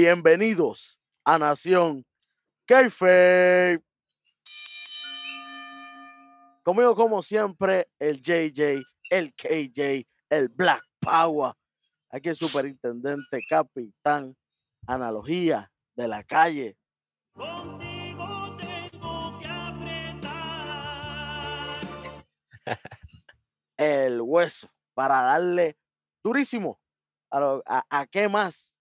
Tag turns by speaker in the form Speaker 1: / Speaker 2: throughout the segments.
Speaker 1: Bienvenidos a Nación Keife. Conmigo, como siempre, el JJ, el KJ, el Black Power. Aquí el superintendente, capitán, analogía de la calle.
Speaker 2: Contigo tengo que apretar.
Speaker 1: el hueso para darle durísimo a, lo, a, a, qué más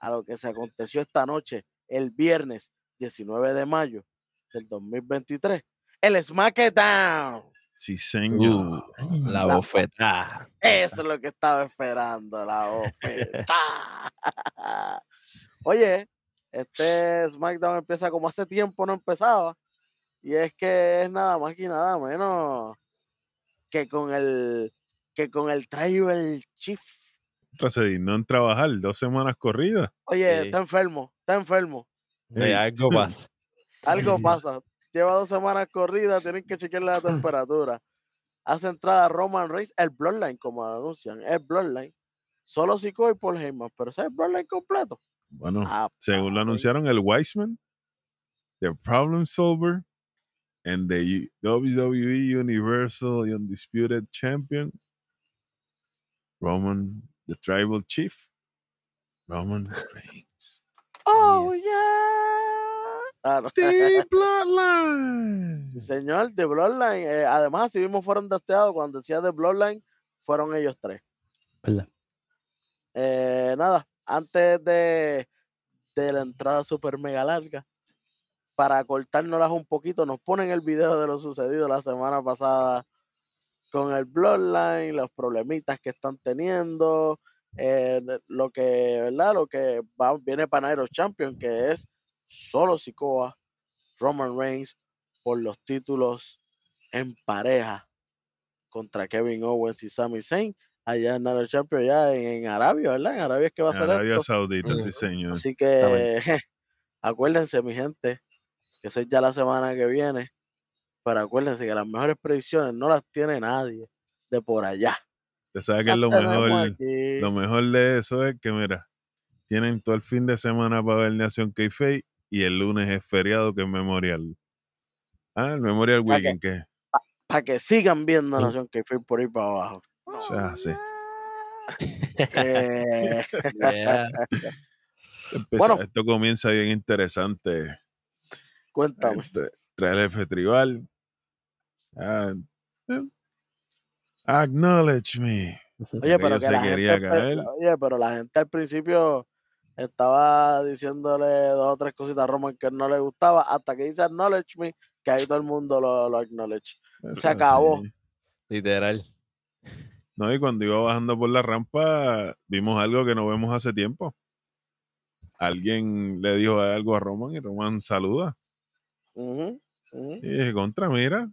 Speaker 1: a lo que se aconteció esta noche el viernes 19 de mayo del 2023 el SmackDown.
Speaker 3: Sí señor.
Speaker 4: uh, la, la bofetada.
Speaker 1: eso es lo que estaba esperando la bofetada. Oye este SmackDown empieza como hace tiempo no empezaba y es que es nada más que nada menos que con el que con el Tribal Chief.
Speaker 3: No en trabajar dos semanas corridas.
Speaker 1: Oye, sí. está enfermo, está enfermo.
Speaker 4: Sí, algo pasa.
Speaker 1: algo pasa. Lleva dos semanas corridas, tienen que chequear la temperatura. Hace entrada Roman Reigns, el Bloodline, como anuncian, el Bloodline. Solo Sikoa y Paul Heyman, pero ese es el Bloodline completo.
Speaker 3: Bueno, ah, según lo anunciaron, el Wiseman, The Problem Solver, and the WWE Universal Undisputed Champion, Roman, the Tribal Chief, Roman Reigns.
Speaker 1: Oh, yeah. Claro.
Speaker 3: The Bloodline.
Speaker 1: Sí, señor, The Bloodline. Eh, además, si vimos fueron testeados, cuando decía The Bloodline, fueron ellos tres.
Speaker 4: ¿Verdad?
Speaker 1: Eh, nada, antes de, de la entrada super mega larga, para cortárnoslas un poquito, nos ponen el video de lo sucedido la semana pasada con el Bloodline, los problemitas que están teniendo, eh, lo que, ¿verdad? Lo que va, viene para Nairo Champion, que es solo Sikoa, Roman Reigns, por los títulos en pareja contra Kevin Owens y Sami Zayn allá en Nairo Champion, ya en, en, Arabia, ¿verdad? En Arabia es que va a ser
Speaker 3: Arabia
Speaker 1: esto.
Speaker 3: Saudita, sí, señor.
Speaker 1: Así que acuérdense, mi gente, que eso es ya la semana que viene. Pero acuérdense que las mejores predicciones no las tiene nadie de por allá.
Speaker 3: Usted sabe que lo mejor, lo mejor de eso es que, mira, tienen todo el fin de semana para ver Nación k y el lunes es feriado que es Memorial. Ah, el Memorial Weekend,
Speaker 1: ¿qué? Para pa que sigan viendo. Nación k por ahí para abajo.
Speaker 3: O sea, sí.
Speaker 1: Eh,
Speaker 4: Yeah.
Speaker 1: Bueno.
Speaker 3: Esto comienza bien interesante.
Speaker 1: cuéntame.
Speaker 3: Este, trae el F tribal. Ah, eh, acknowledge me.
Speaker 1: Oye, pero
Speaker 3: Ellos
Speaker 1: que
Speaker 3: se
Speaker 1: la
Speaker 3: quería
Speaker 1: gente,
Speaker 3: caer.
Speaker 1: oye, pero la gente al principio estaba diciéndole dos o tres cositas a Roman que no le gustaba, hasta que dice acknowledge me, que ahí todo el mundo lo, lo acknowledge.
Speaker 3: Eso
Speaker 1: Se acabó.
Speaker 3: sí.
Speaker 4: Literal.
Speaker 3: No, y cuando iba bajando por la rampa, vimos algo que no vemos hace tiempo. Alguien le dijo algo a Roman y Roman saluda. Y dije, contra, mira,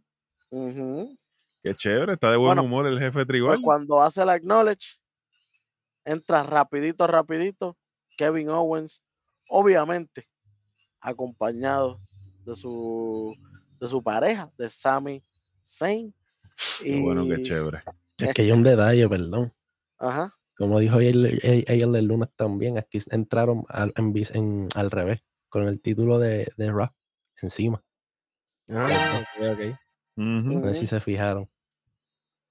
Speaker 1: ujú.
Speaker 3: qué chévere, está de buen
Speaker 1: Bueno,
Speaker 3: humor el jefe
Speaker 1: Pues
Speaker 3: tribal.
Speaker 1: cuando hace el acknowledge, entra rapidito, rapidito, Kevin Owens, obviamente, acompañado de su, de su pareja, de Sami Zayn.
Speaker 3: Qué bueno, qué chévere.
Speaker 4: Es que hay un detalle, perdón.
Speaker 1: Ajá.
Speaker 4: Como dijo ayer, ayer el lunes también, aquí entraron al, en, vis- en- al revés, con el título de, de Raw encima.
Speaker 1: Ah,
Speaker 3: Ujú.
Speaker 4: No sé si se fijaron.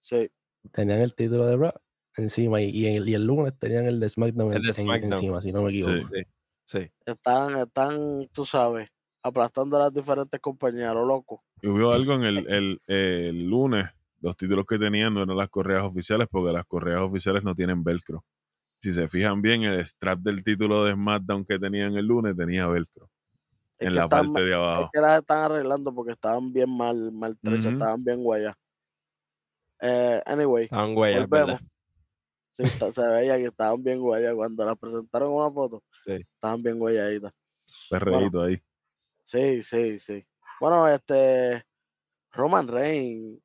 Speaker 1: Sí.
Speaker 4: Tenían el título de Raw encima y, y el, y el lunes tenían el de SmackDown,
Speaker 5: El de
Speaker 4: en- en-
Speaker 5: SmackDown.
Speaker 4: encima, si no me equivoco.
Speaker 3: Sí.
Speaker 5: Sí, sí.
Speaker 1: Están, están, tú sabes, aplastando a las diferentes compañías, lo loco.
Speaker 3: Y hubo algo en el, el- el lunes, los títulos que tenían no eran las correas oficiales porque las correas oficiales no tienen velcro. Si se fijan bien, el strap del título de SmackDown que tenían el lunes tenía velcro en
Speaker 1: que
Speaker 3: la
Speaker 1: están-
Speaker 3: parte de
Speaker 1: Es
Speaker 3: abajo.
Speaker 1: que las están arreglando porque estaban bien mal, maltrechas, estaban bien guayas. Eh, anyway,
Speaker 5: Estaban huellas,
Speaker 1: volvemos.
Speaker 5: ¿verdad?
Speaker 1: Sí, está- se veía que estaban bien guayas. Cuando las presentaron una foto,
Speaker 5: Sí.
Speaker 1: estaban bien guayaditas.
Speaker 3: Perreíto ahí.
Speaker 1: Sí, sí, sí. Bueno, este Roman Reigns,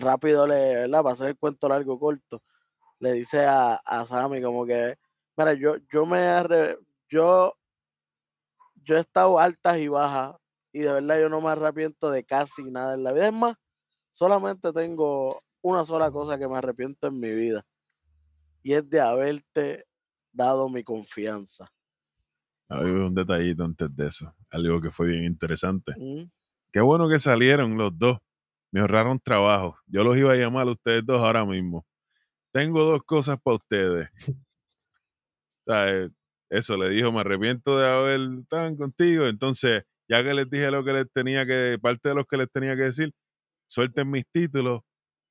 Speaker 1: rápido le, ¿verdad? Para hacer el cuento largo corto, le dice a, a Sammy como que, mira, yo, yo me arre- yo, yo he estado altas y bajas y de verdad yo no me arrepiento de casi nada en la vida. Es más, solamente tengo una sola cosa que me arrepiento en mi vida y es de haberte dado mi confianza.
Speaker 3: Hay un detallito antes de eso, algo que fue bien interesante.
Speaker 1: Mm.
Speaker 3: Qué bueno que salieron los dos. Me ahorraron trabajo. Yo los iba a llamar a ustedes dos ahora mismo. Tengo dos cosas para ustedes. O sea, eh, eso le dijo, me arrepiento de haber estado contigo. Entonces, ya que les dije lo que les tenía que, parte de lo que les tenía que decir, suelten mis títulos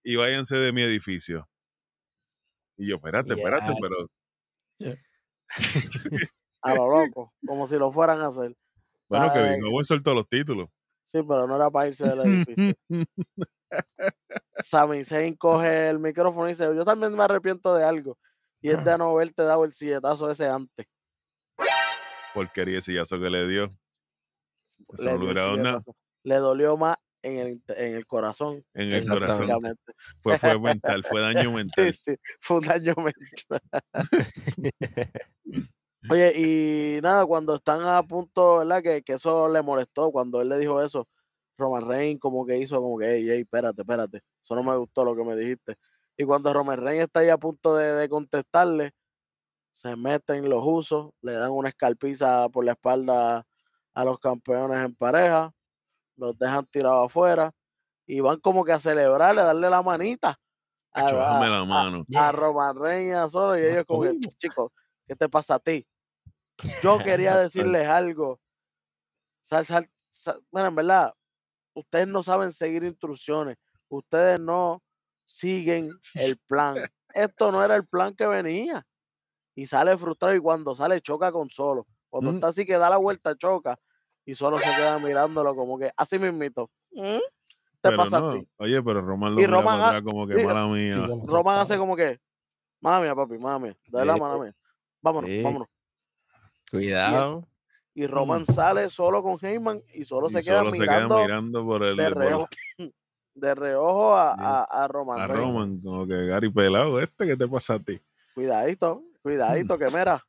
Speaker 3: y váyanse de mi edificio. Y yo, espérate, espérate, pero
Speaker 1: A lo loco, como si lo fueran a hacer.
Speaker 3: bueno, que
Speaker 1: ¿Sabes?
Speaker 3: Big Owen soltó los títulos.
Speaker 1: Sí, pero no era para irse del edificio. Sami Zayn coge el micrófono y dice, yo también me arrepiento de algo. Y es de no haberte dado el silletazo ese antes.
Speaker 3: Porquería ese sillazo que le dio. Eso
Speaker 1: Le
Speaker 3: no
Speaker 1: dio
Speaker 3: nada.
Speaker 1: dolió más en el, en el corazón.
Speaker 3: En el corazón. Fue, fue mental, fue daño
Speaker 1: Sí,
Speaker 3: mental.
Speaker 1: sí, fue un daño mental. Oye, y nada, cuando están a punto, ¿verdad? Que, que eso le molestó, cuando él le dijo eso, Roman Reigns como que hizo como que, hey, hey, espérate, espérate, eso no me gustó lo que me dijiste. Y cuando Roman Reigns está ahí a punto de, de contestarle, se meten los usos, le dan una escalpiza por la espalda a los campeones en pareja, los dejan tirados afuera y van como que a celebrarle, a darle la manita a, a-
Speaker 3: la mano.
Speaker 1: a Roman Reigns a solo y ellos como que, chicos, ¿qué te pasa a ti? Yo quería decirles algo. Sal- sal- sal- bueno, en verdad, ustedes no saben seguir instrucciones. Ustedes no siguen el plan. Esto no era el plan que venía. Y sale frustrado y cuando sale choca con solo. Cuando
Speaker 3: Mm.
Speaker 1: está así que da la vuelta choca y solo se queda mirándolo como que así mismito. ¿Mm? ¿Te
Speaker 3: Pero
Speaker 1: pasa
Speaker 3: no,
Speaker 1: a ti?
Speaker 3: Oye, pero Roman lo
Speaker 1: Y Roman ha-
Speaker 3: como que
Speaker 1: sí,
Speaker 3: mala mía.
Speaker 4: Sí,
Speaker 1: Roman hace como que, mala mía, papi, mala mía, de verdad,
Speaker 5: Sí.
Speaker 1: mala mía. Vámonos,
Speaker 5: Sí.
Speaker 1: vámonos.
Speaker 5: Cuidado.
Speaker 1: Y Roman sale solo con Heyman y solo
Speaker 3: y
Speaker 1: se queda
Speaker 3: solo se queda
Speaker 1: mirando
Speaker 3: mirando por el
Speaker 1: de
Speaker 3: por
Speaker 1: reojo, de reojo a, a, a Roman
Speaker 3: a. Roman, como que Gary pelado, este, ¿qué te pasa a ti?
Speaker 1: Cuidadito, cuidadito, que mira.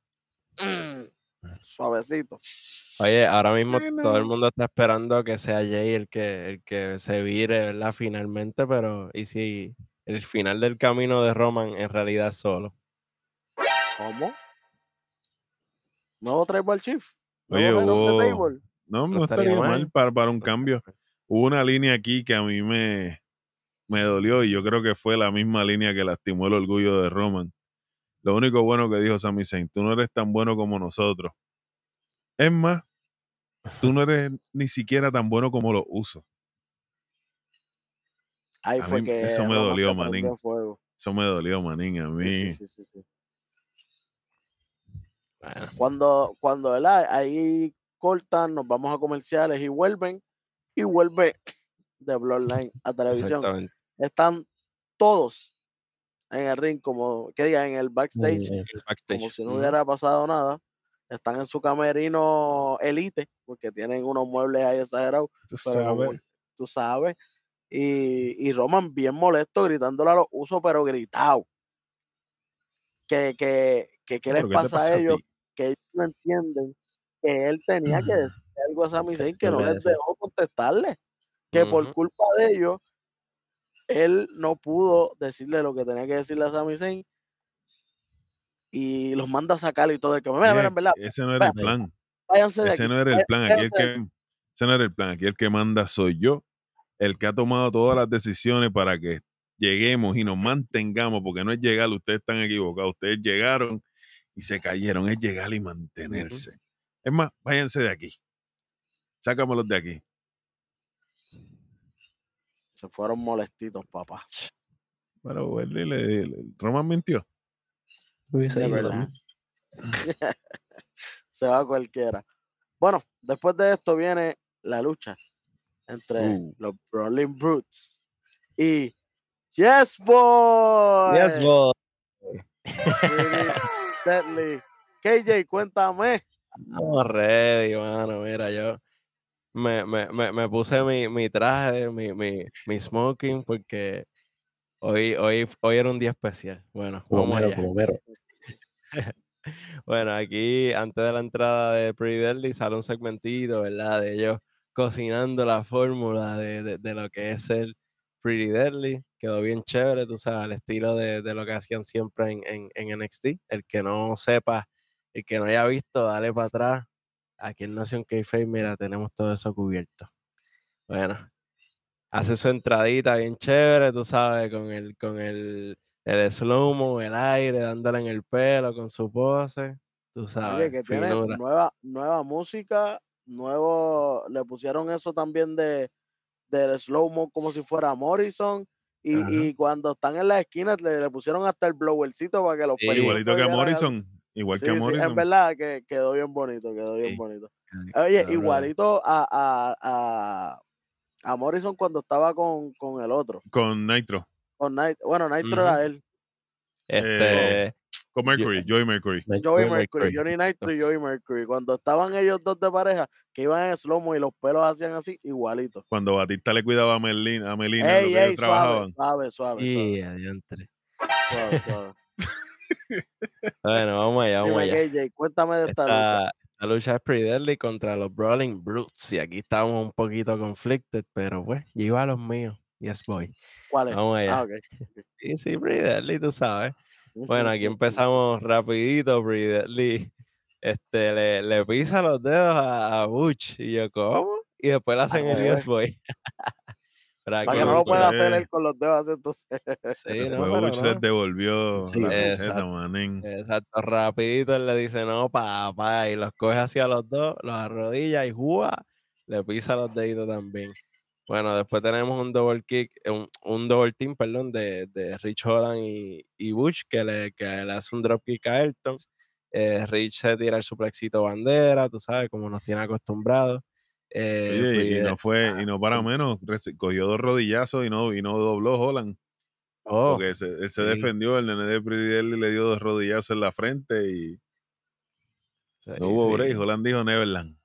Speaker 1: Suavecito.
Speaker 5: Oye, ahora mismo todo el mundo está esperando que sea Jay el que, el que se vire, ¿verdad? Finalmente, pero ¿y si el final del camino de Roman en realidad es solo?
Speaker 1: ¿Cómo? ¿Nuevo Tribal Chief?
Speaker 3: Oye,
Speaker 1: ¿Nuevo Head of the
Speaker 3: hubo-
Speaker 1: Table?
Speaker 3: No,
Speaker 5: No estaría mal
Speaker 3: para, para un cambio. Hubo una línea aquí que a mí me, me dolió y yo creo que fue la misma línea que lastimó el orgullo de Roman. Lo único bueno que dijo Sami Zayn, tú no eres tan bueno como nosotros. Es más, tú no eres ni siquiera tan bueno como los usos.
Speaker 1: Ahí fue que
Speaker 3: eso me dolió, manín. Eso me dolió, manín, a mí.
Speaker 1: sí, sí, sí, sí.
Speaker 5: Bueno,
Speaker 1: Cuando, cuando ¿verdad? ahí cortan, nos vamos a comerciales y vuelven, y vuelve de Bloodline a televisión. Están todos en el ring, como que diga, en el backstage,
Speaker 5: El backstage.
Speaker 1: como si no hubiera pasado nada. Están en su camerino elite, porque tienen unos muebles ahí exagerados,
Speaker 3: Tú
Speaker 1: pero como
Speaker 3: sabes.
Speaker 1: tú sabes. Y, y Roman bien molesto, gritándole a los usos, pero gritado. Que, que, que qué les
Speaker 3: Pero, ¿qué te
Speaker 1: pasa
Speaker 3: pasa
Speaker 1: a ellos, que ellos no entienden que él tenía que decir algo a Sami Zayn que
Speaker 4: ¿qué
Speaker 1: no
Speaker 4: le
Speaker 1: les dejó contestarle. Que por culpa de ellos, él no pudo decirle lo que tenía que decirle a Sami Zayn y los manda a sacar y todo. El que mira, mira, en verdad,
Speaker 3: ese no era el plan.
Speaker 1: váyanse de
Speaker 3: Ese
Speaker 1: aquí.
Speaker 3: no era el plan. Aquí el que, ese no era el plan. Aquí el que manda soy yo. El que ha tomado todas las decisiones para que lleguemos y nos mantengamos, porque no es llegar, ustedes están equivocados. Ustedes llegaron y se cayeron. Es llegar y mantenerse. Es más, váyanse de aquí. Sácamelos de aquí.
Speaker 1: Se fueron molestitos, papá.
Speaker 3: Pero pues, dile, dile, Roman mintió.
Speaker 1: De verdad. Se va cualquiera. Bueno, después de esto viene la lucha entre
Speaker 3: Uh.
Speaker 1: los Brawling Brutes y Yes Boy.
Speaker 5: Yes, boy.
Speaker 1: Really deadly. KJ, cuéntame.
Speaker 5: Estamos ready, mano. Mira, yo me, me, me, me puse mi, mi traje, mi, mi, mi smoking, porque hoy, hoy, hoy era un día especial. Bueno, vamos allá. Bueno, aquí antes de la entrada de Pretty Deadly sale un segmentito, ¿verdad? De ellos cocinando la fórmula de, de- de lo que es el Pretty Deadly. Quedó bien chévere, tú sabes, al estilo de, de lo que hacían siempre en, en, en NXT. El que no sepa, el que no haya visto, dale para atrás aquí en Nación K-Face, mira, tenemos todo eso cubierto. Bueno, hace su entradita bien chévere, tú sabes, con el, con el, el slow-mo, el aire, dándole en el pelo con su pose. Tú
Speaker 1: Oye,
Speaker 5: sabes,
Speaker 1: que tiene nueva, nueva música, nuevo, le pusieron eso también de del slow-mo como si fuera Morrison. Y, y cuando están en las esquinas le, le pusieron hasta el blowercito para que los
Speaker 5: Sí,
Speaker 3: Igualito que. Morrison. Igual
Speaker 1: Sí,
Speaker 3: que a
Speaker 1: sí,
Speaker 3: Morrison.
Speaker 1: es verdad que quedó bien bonito, quedó bien
Speaker 5: Sí.
Speaker 1: bonito. Oye, igualito a, a, a, a Morrison cuando estaba con, con el otro,
Speaker 3: Con Nitro.
Speaker 1: con Night, bueno, Nitro era él,
Speaker 5: Este,
Speaker 3: Con Mercury. Joey Mercury.
Speaker 1: Joey
Speaker 4: Mercury,
Speaker 1: Johnny Nitro y Joey Mercury, cuando estaban ellos dos de pareja, que iban en slow y los pelos hacían así, igualito.
Speaker 3: Cuando Batista le cuidaba a Melina, a Melina
Speaker 1: Ey, ey, suave,
Speaker 3: trabajaban.
Speaker 1: suave, suave, suave,
Speaker 5: y adiantre.
Speaker 1: suave, suave.
Speaker 5: Bueno, vamos allá, vamos allá.
Speaker 1: KJ, cuéntame de esta lucha.
Speaker 5: Esta lucha es Pretty Deadly contra los Brawling Brutes. Y aquí estamos un poquito conflicted, pero pues, iba a los míos. Yes, boy.
Speaker 1: ¿Cuál es?
Speaker 5: Vamos allá.
Speaker 1: Ah.
Speaker 5: Sí, sí, Pretty Deadly, tú sabes. Bueno, aquí empezamos rapidito, Pretty Deadly. Este, le, le pisa los dedos a, a Butch. Y yo, ¿cómo? Y después le hacen el. Yes, boy.
Speaker 1: Para que no lo pueda hacer él con los dedos entonces.
Speaker 5: Sí, no, pero
Speaker 3: Bush
Speaker 5: no.
Speaker 3: devolvió
Speaker 4: Sí,
Speaker 3: la receta,
Speaker 5: exacto.
Speaker 3: manín.
Speaker 5: Exacto, rapidito él le dice, no, papá, y los coge hacia los dos, los arrodilla y ¡jua! le pisa los deditos también. Bueno, después tenemos un double kick, un, un double team, perdón, de, de Rich Holland y, y Bush, que le, que le hace un drop kick a Elton. Eh, Rich se tira el suplexito bandera, tú sabes, como nos tiene acostumbrados. Eh,
Speaker 3: Oye, y- y
Speaker 5: Pretty
Speaker 3: no fue, y no para menos, reci- cogió dos rodillazos y no, y no dobló Holland.
Speaker 5: oh,
Speaker 3: Porque se, él se
Speaker 5: sí.
Speaker 3: defendió, el nene de Deadly le dio dos rodillazos en la frente y
Speaker 5: sí,
Speaker 3: no hubo
Speaker 5: sí.
Speaker 3: break. Holland dijo Neverland.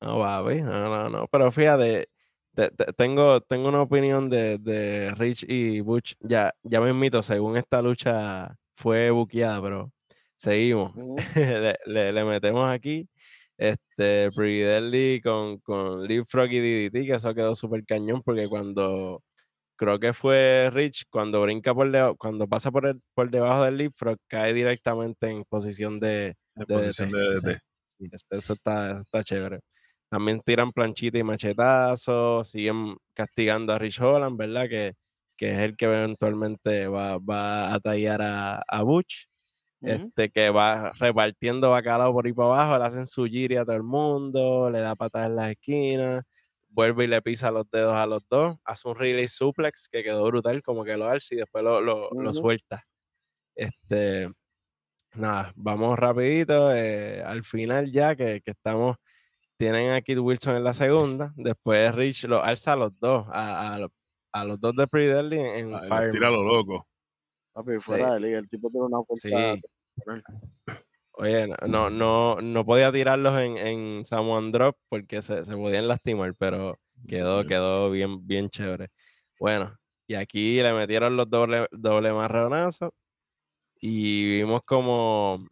Speaker 5: No, papi, no, no, no. Pero fíjate, te- te- tengo, tengo una opinión de, de Rich y Butch. Ya, ya me invito, según esta lucha fue buqueada, pero seguimos. Le, le- le metemos aquí. Este, Pretty Deadly con, con Leapfrog y DDT, que eso quedó súper cañón, porque cuando creo que fue Rich, cuando brinca por deba- cuando pasa por, el, por debajo del Leapfrog, cae directamente en posición de,
Speaker 3: En
Speaker 5: De
Speaker 3: posición
Speaker 5: DDT.
Speaker 3: de DDT.
Speaker 5: Este- Eso está, eso está chévere. También tiran planchita y machetazos, siguen castigando a Rich Holland, ¿verdad? Que, que es el que eventualmente va, va a tallar a, a Butch, Este, que va repartiendo bacalao por ahí para abajo, le hacen su giri a todo el mundo, le da patadas en las esquinas, vuelve y le pisa los dedos a los dos, hace un relay suplex que quedó brutal, como que lo alza y después lo, lo, suelta. Este, nada, vamos rapidito, eh, al final ya que, que estamos, tienen a Kid Wilson en la segunda, después Rich lo alza a los dos, a, a, lo- a los dos de Pretty Deadly en, Fireman.
Speaker 3: tira a lo loco.
Speaker 1: Papi, fuera de liga, el tipo tiene una.
Speaker 5: Sí. Oye, no, no, no, podía tirarlos en, en Samoan Drop porque se, se podían lastimar, pero quedó,
Speaker 3: Sí.
Speaker 5: quedó bien, bien chévere. Bueno, y aquí le metieron los doble, doble marronazos y vimos como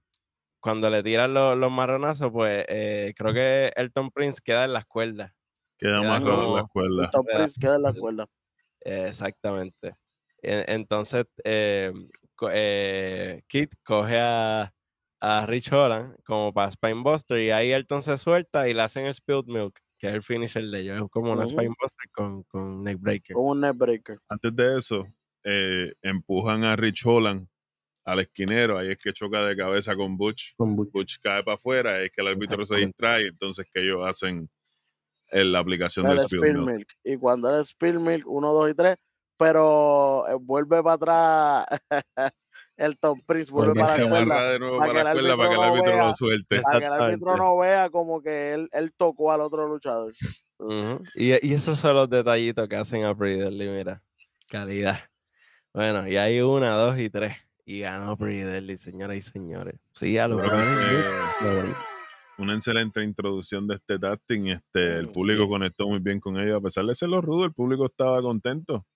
Speaker 5: cuando le tiran los, los marronazos, pues eh, creo que Elton Prince queda en las cuerdas.
Speaker 3: Queda
Speaker 5: Queda
Speaker 3: más en
Speaker 5: como-
Speaker 1: El
Speaker 3: escuela.
Speaker 1: Top
Speaker 5: Queda-
Speaker 1: Prince queda en la cuerda.
Speaker 5: Eh, Exactamente. En- Entonces, eh, eh, Kit coge a, a Rich Holland como para Spinebuster y ahí Elton se suelta y le hacen el Spilled Milk, que es el finisher de ellos. Es como una
Speaker 1: Ujú.
Speaker 5: Spinebuster con, con Neckbreaker.
Speaker 1: Con un neckbreaker.
Speaker 3: Antes de eso, eh, empujan a Rich Holland al esquinero. Ahí es que choca de cabeza con Butch.
Speaker 4: Con Butch.
Speaker 3: Butch cae para afuera. Es que el árbitro se distrae. Entonces que ellos hacen en la aplicación
Speaker 1: El
Speaker 3: del
Speaker 1: Spill
Speaker 3: Milk.
Speaker 1: Milk. Y cuando el Spill Milk, 1, 2 y 3, pero eh, vuelve para atrás el Top Prince, vuelve para
Speaker 3: Se
Speaker 1: la
Speaker 3: de nuevo
Speaker 1: para
Speaker 3: para la
Speaker 1: que el
Speaker 3: cuerda para que el
Speaker 1: árbitro no
Speaker 3: lo suelte.
Speaker 1: Para que el árbitro no vea como que él, él tocó al otro luchador.
Speaker 5: Y, y esos son los detallitos que hacen a Deadly, mira. Calidad. Bueno, y hay una, dos y tres. Y ganó Deadly, señoras y señores. Sí, a
Speaker 3: creo que
Speaker 4: Lo bueno.
Speaker 3: una excelente introducción de este tasting. Este, el público
Speaker 5: sí.
Speaker 3: conectó muy bien con ellos. A pesar de ser los rudos, el público estaba contento.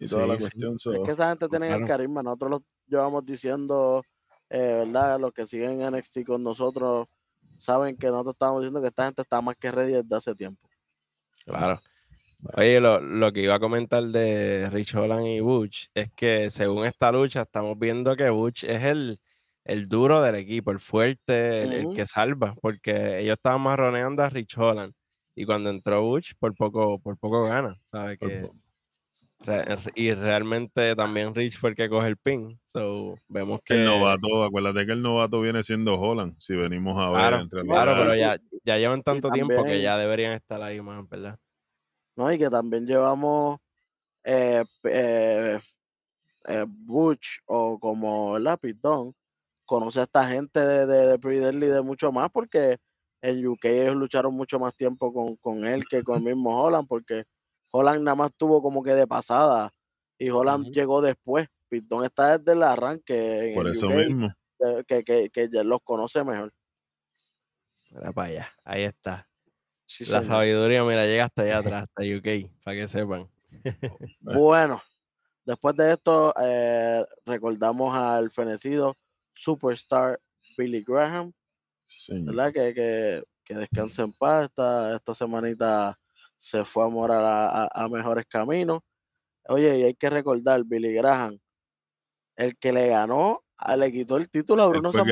Speaker 3: Y toda la
Speaker 5: Sí, sí.
Speaker 3: cuestión.
Speaker 1: Es que esa gente tiene el carisma. Nosotros lo llevamos diciendo, eh, ¿verdad? Los que siguen en NXT con nosotros saben que nosotros estamos diciendo que esta gente está más que ready desde hace tiempo.
Speaker 5: Claro. Oye, lo, lo que iba a comentar de Rich Holland y Butch es que según esta lucha estamos viendo que Butch es el el duro del equipo, el fuerte, el, que salva, porque ellos estaban marroneando a Rich Holland. Y cuando entró Butch, por poco, por poco gana, ¿sabes?
Speaker 3: Por
Speaker 5: Que, re- y realmente también Rich fue el que coge el pin. So, vemos que.
Speaker 3: El novato, acuérdate que el novato viene siendo Holland, si venimos a ver
Speaker 5: Claro,
Speaker 3: en realidad.
Speaker 5: claro, pero ya, ya llevan tanto tiempo que ya deberían estar ahí más, ¿verdad?
Speaker 1: ¿no? Y que también llevamos eh, eh, eh, Butch o como la Pitón, conoce a esta gente de, de, de Pretty Deadly de mucho más porque en UK ellos lucharon mucho más tiempo con, con él que con el mismo Holland porque Holland nada más tuvo como que de pasada y Holland llegó después. Pitón está desde el arranque en
Speaker 3: Por
Speaker 1: el
Speaker 3: eso
Speaker 1: UK,
Speaker 3: mismo.
Speaker 1: que, que, que ya los conoce mejor.
Speaker 5: Mira para allá, ahí está.
Speaker 1: Sí,
Speaker 5: La
Speaker 1: señor.
Speaker 5: sabiduría, mira, llega hasta allá atrás, hasta UK, para que sepan.
Speaker 1: Bueno, después de esto, eh, recordamos al fenecido superstar Billy Graham,
Speaker 3: Sí.
Speaker 1: ¿verdad? Que, que, que descanse en paz. Esta, esta semanita se fue a morar a, a- a mejores caminos. Oye, y hay que recordar, Billy Graham, el que le ganó, le quitó el título a Bruno San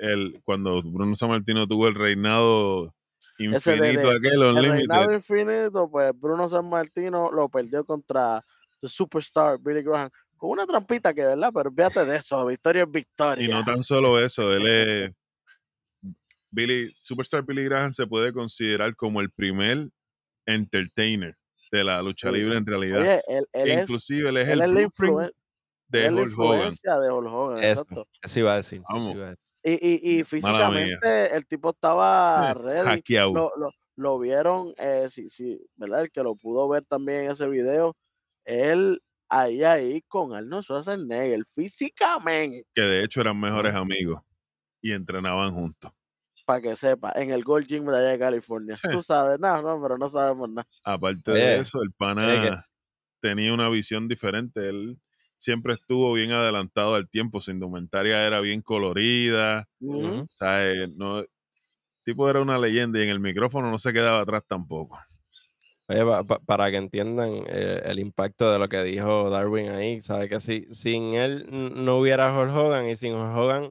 Speaker 3: el, cuando Bruno Sammartino tuvo el reinado
Speaker 1: de-
Speaker 3: infinito
Speaker 1: de-
Speaker 3: aquel,
Speaker 1: El reinado infinito, pues Bruno San Martino lo perdió contra el superstar Billy Graham con una trampita que, ¿verdad? Pero fíjate de eso, victoria es victoria.
Speaker 3: Y no tan solo eso, él es. Billy, Superstar Billy Graham se puede considerar como el primer entertainer de la lucha
Speaker 1: Sí.
Speaker 3: libre en realidad.
Speaker 1: Oye, él, él es,
Speaker 3: Inclusive él es
Speaker 1: él
Speaker 3: el blueprint
Speaker 1: él
Speaker 3: de Hulk Hogan.
Speaker 1: influencia de Hulk Hogan,
Speaker 5: Eso,
Speaker 1: exacto.
Speaker 5: eso iba a decir.
Speaker 3: Vamos.
Speaker 5: iba a decir.
Speaker 1: Y, y, y físicamente el tipo estaba ready.
Speaker 3: Hackeado.
Speaker 1: Lo, lo, lo vieron, eh, sí, sí, ¿verdad? El que lo pudo ver también en ese video, él ahí, ahí con Arnold Schwarzenegger, físicamente,
Speaker 3: Que de hecho eran mejores amigos y entrenaban juntos.
Speaker 1: Para que sepa, en el Gold Gym de allá de California. Tú sabes, no, no, pero no sabemos nada.
Speaker 3: Aparte
Speaker 5: Oye,
Speaker 3: de eso, el pana tenía una visión diferente. Él siempre estuvo bien adelantado al tiempo. Su indumentaria era bien colorida. O sea, eh, no, el tipo era una leyenda y en el micrófono no se quedaba atrás tampoco.
Speaker 5: Oye, pa- pa- para que entiendan eh, el impacto de lo que dijo Darwin ahí, sabe que si sin él no hubiera Hulk Hogan y sin Hulk Hogan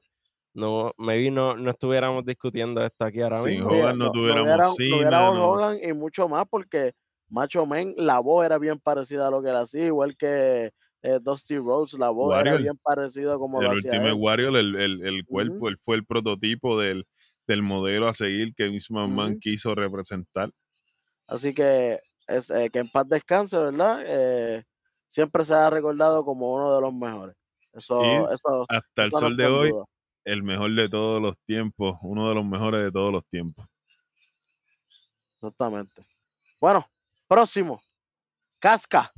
Speaker 5: no, maybe no, no estuviéramos discutiendo esto aquí ahora
Speaker 3: Sin
Speaker 5: mismo.
Speaker 1: Oye,
Speaker 3: Hogan no
Speaker 1: no, no
Speaker 3: tuviéramos
Speaker 1: no
Speaker 3: no-
Speaker 1: Hogan y mucho más porque Macho Man, la voz era bien parecida a lo que él hacía, igual que eh, Dusty Rhodes, la voz era bien parecida como
Speaker 3: el
Speaker 1: lo hacía
Speaker 3: Ultimate
Speaker 1: él.
Speaker 3: Warrior, el, el, el cuerpo, él fue el prototipo del, del modelo a seguir que Vince McMahon quiso representar.
Speaker 1: Así que es, eh, que en paz descanse, ¿verdad? Eh, siempre se ha recordado como uno de los mejores. Eso, eso,
Speaker 3: hasta el
Speaker 1: eso
Speaker 3: sol de hoy,
Speaker 1: duda.
Speaker 3: El mejor de todos los tiempos, uno de los mejores de todos los tiempos.
Speaker 1: Exactamente. Bueno, próximo. Casca.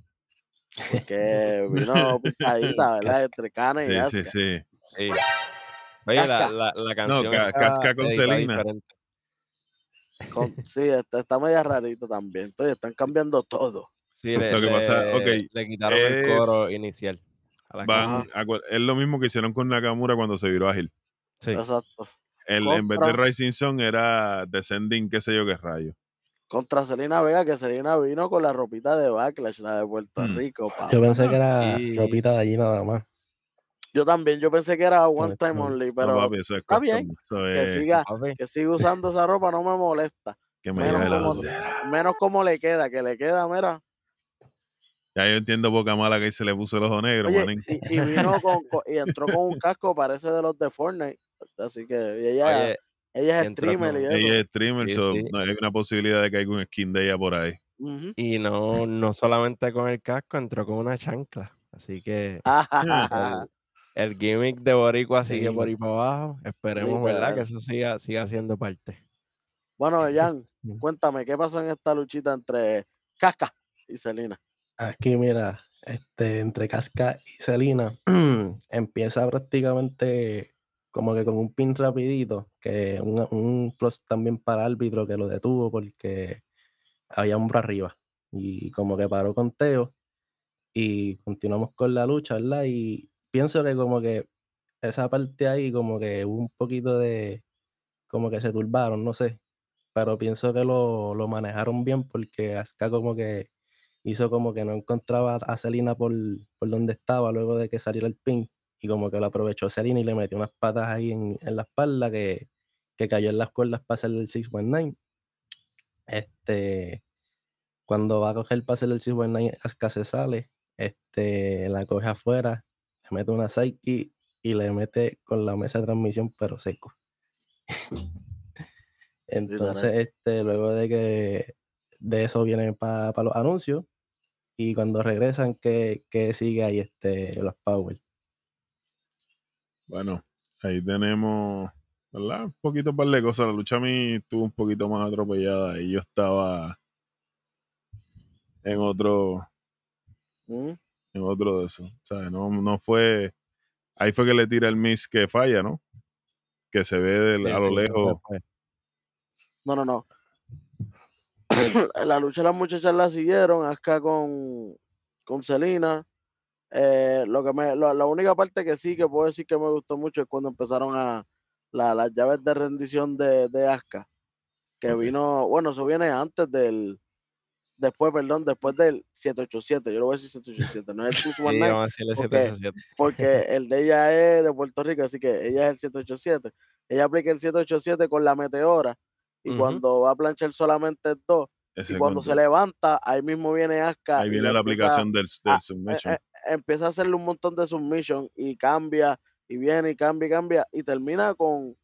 Speaker 1: Porque vino picadita, ¿verdad? Entre cana y
Speaker 3: Sí,
Speaker 1: Casca.
Speaker 3: sí, sí.
Speaker 5: Sí. Oye, la, la, la
Speaker 3: No,
Speaker 5: canción
Speaker 3: ca-
Speaker 5: está
Speaker 3: casca con Selena.
Speaker 1: Con- sí, está, está media rarito también. Entonces están cambiando todo.
Speaker 5: Sí, le,
Speaker 3: Lo que pasa,
Speaker 5: le-
Speaker 3: ok,
Speaker 5: le quitaron el coro inicial a la
Speaker 3: Van, es lo mismo que hicieron con Nakamura cuando se viró ágil.
Speaker 5: Sí.
Speaker 1: Exacto.
Speaker 3: El, en vez de Rising Sun era Descending, qué sé yo qué rayo.
Speaker 1: Contra Selena Vega, que Selena vino con la ropita de Backlash, la de Puerto
Speaker 3: Mm.
Speaker 1: Rico. papá.
Speaker 4: Yo pensé que era
Speaker 5: Y-
Speaker 4: ropita de allí nada más.
Speaker 1: Yo también, yo pensé que era one
Speaker 4: Ay,
Speaker 1: time
Speaker 4: no.
Speaker 1: only,
Speaker 3: No,
Speaker 1: pero
Speaker 3: papi, eso es
Speaker 1: está bien, que siga,
Speaker 5: Papi,
Speaker 1: que siga usando esa ropa no me molesta.
Speaker 3: que me
Speaker 1: Menos
Speaker 3: la
Speaker 1: como,
Speaker 3: bandera.
Speaker 1: menos como le queda, que le queda, mira.
Speaker 3: Ya yo entiendo boca mala que se le puso el ojo negro,
Speaker 1: Oye, y, y vino con, con- y entró con un casco, parece de los de Fortnite. Así que ella,
Speaker 5: oye,
Speaker 1: ella es streamer y.
Speaker 3: Ella es streamer,
Speaker 5: Sí,
Speaker 3: so
Speaker 5: sí.
Speaker 3: no hay una posibilidad de que haya un skin de ella por ahí.
Speaker 5: Y no, no solamente con el casco, entró con una chancla. Así que el, el gimmick de Boricua sigue
Speaker 4: Sí.
Speaker 5: por ahí para abajo. Esperemos, ¿verdad? Que eso siga, siga siendo parte.
Speaker 1: bueno, Jan, cuéntame, ¿qué pasó en esta luchita entre Casca y Selena?
Speaker 4: Aquí, mira, este, entre Casca y Selena, empieza prácticamente como que con un pin rapidito, que un, un plus también para árbitro que lo detuvo porque había hombro arriba. Y como que paró conteo y continuamos con la lucha, ¿verdad? Y pienso que como que esa parte ahí como que hubo un poquito de, como que se turbaron, no sé, pero pienso que lo, lo manejaron bien porque Asuka como que hizo como que no encontraba a Selena por, por donde estaba luego de que saliera el pin y como que lo aprovechó Selina y le metió unas patas ahí en, en la espalda que, que cayó en las cuerdas para hacer el 619. Este, cuando va a coger para hacer el 619, Asuka se sale, este, la coge afuera, le mete una psyche y le mete con la mesa de transmisión, pero seco. Entonces, este, luego de que de eso vienen para los anuncios y cuando regresan, que, sigue ahí este, los Power.
Speaker 3: Bueno, ahí tenemos, ¿verdad? Un poquito par de cosas. La lucha a mí estuvo un poquito más atropellada y yo estaba en otro,
Speaker 1: ¿Mm?
Speaker 3: en otro de eso. O sea, no, no fue, ahí fue que le tira el miss que falla, ¿no? Que se ve
Speaker 5: Sí,
Speaker 3: a lo
Speaker 5: sí,
Speaker 3: lejos.
Speaker 1: No, no, no. la lucha las muchachas la siguieron, acá con, con. Eh, lo que me, lo- la única parte que sí que puedo decir que me gustó mucho es cuando empezaron a la- las llaves de rendición de, de Asuka. Que vino, bueno, eso viene antes del, después, perdón, después del 787. Yo lo voy a decir 787, no es el
Speaker 5: Sí,
Speaker 1: 619,
Speaker 5: vamos a decirle
Speaker 1: porque-
Speaker 5: 787.
Speaker 1: porque el de ella es de Puerto Rico, así que ella es el 787. Ella aplica el 787 con la meteora y cuando va a planchar solamente dos,
Speaker 3: Ese
Speaker 1: y cuando se levanta, ahí mismo viene Asuka.
Speaker 3: Ahí viene la aplicación del, del
Speaker 1: ah, eh,
Speaker 3: submission.
Speaker 1: eh, empieza a hacerle un montón de submission y cambia y viene y cambia y cambia y termina con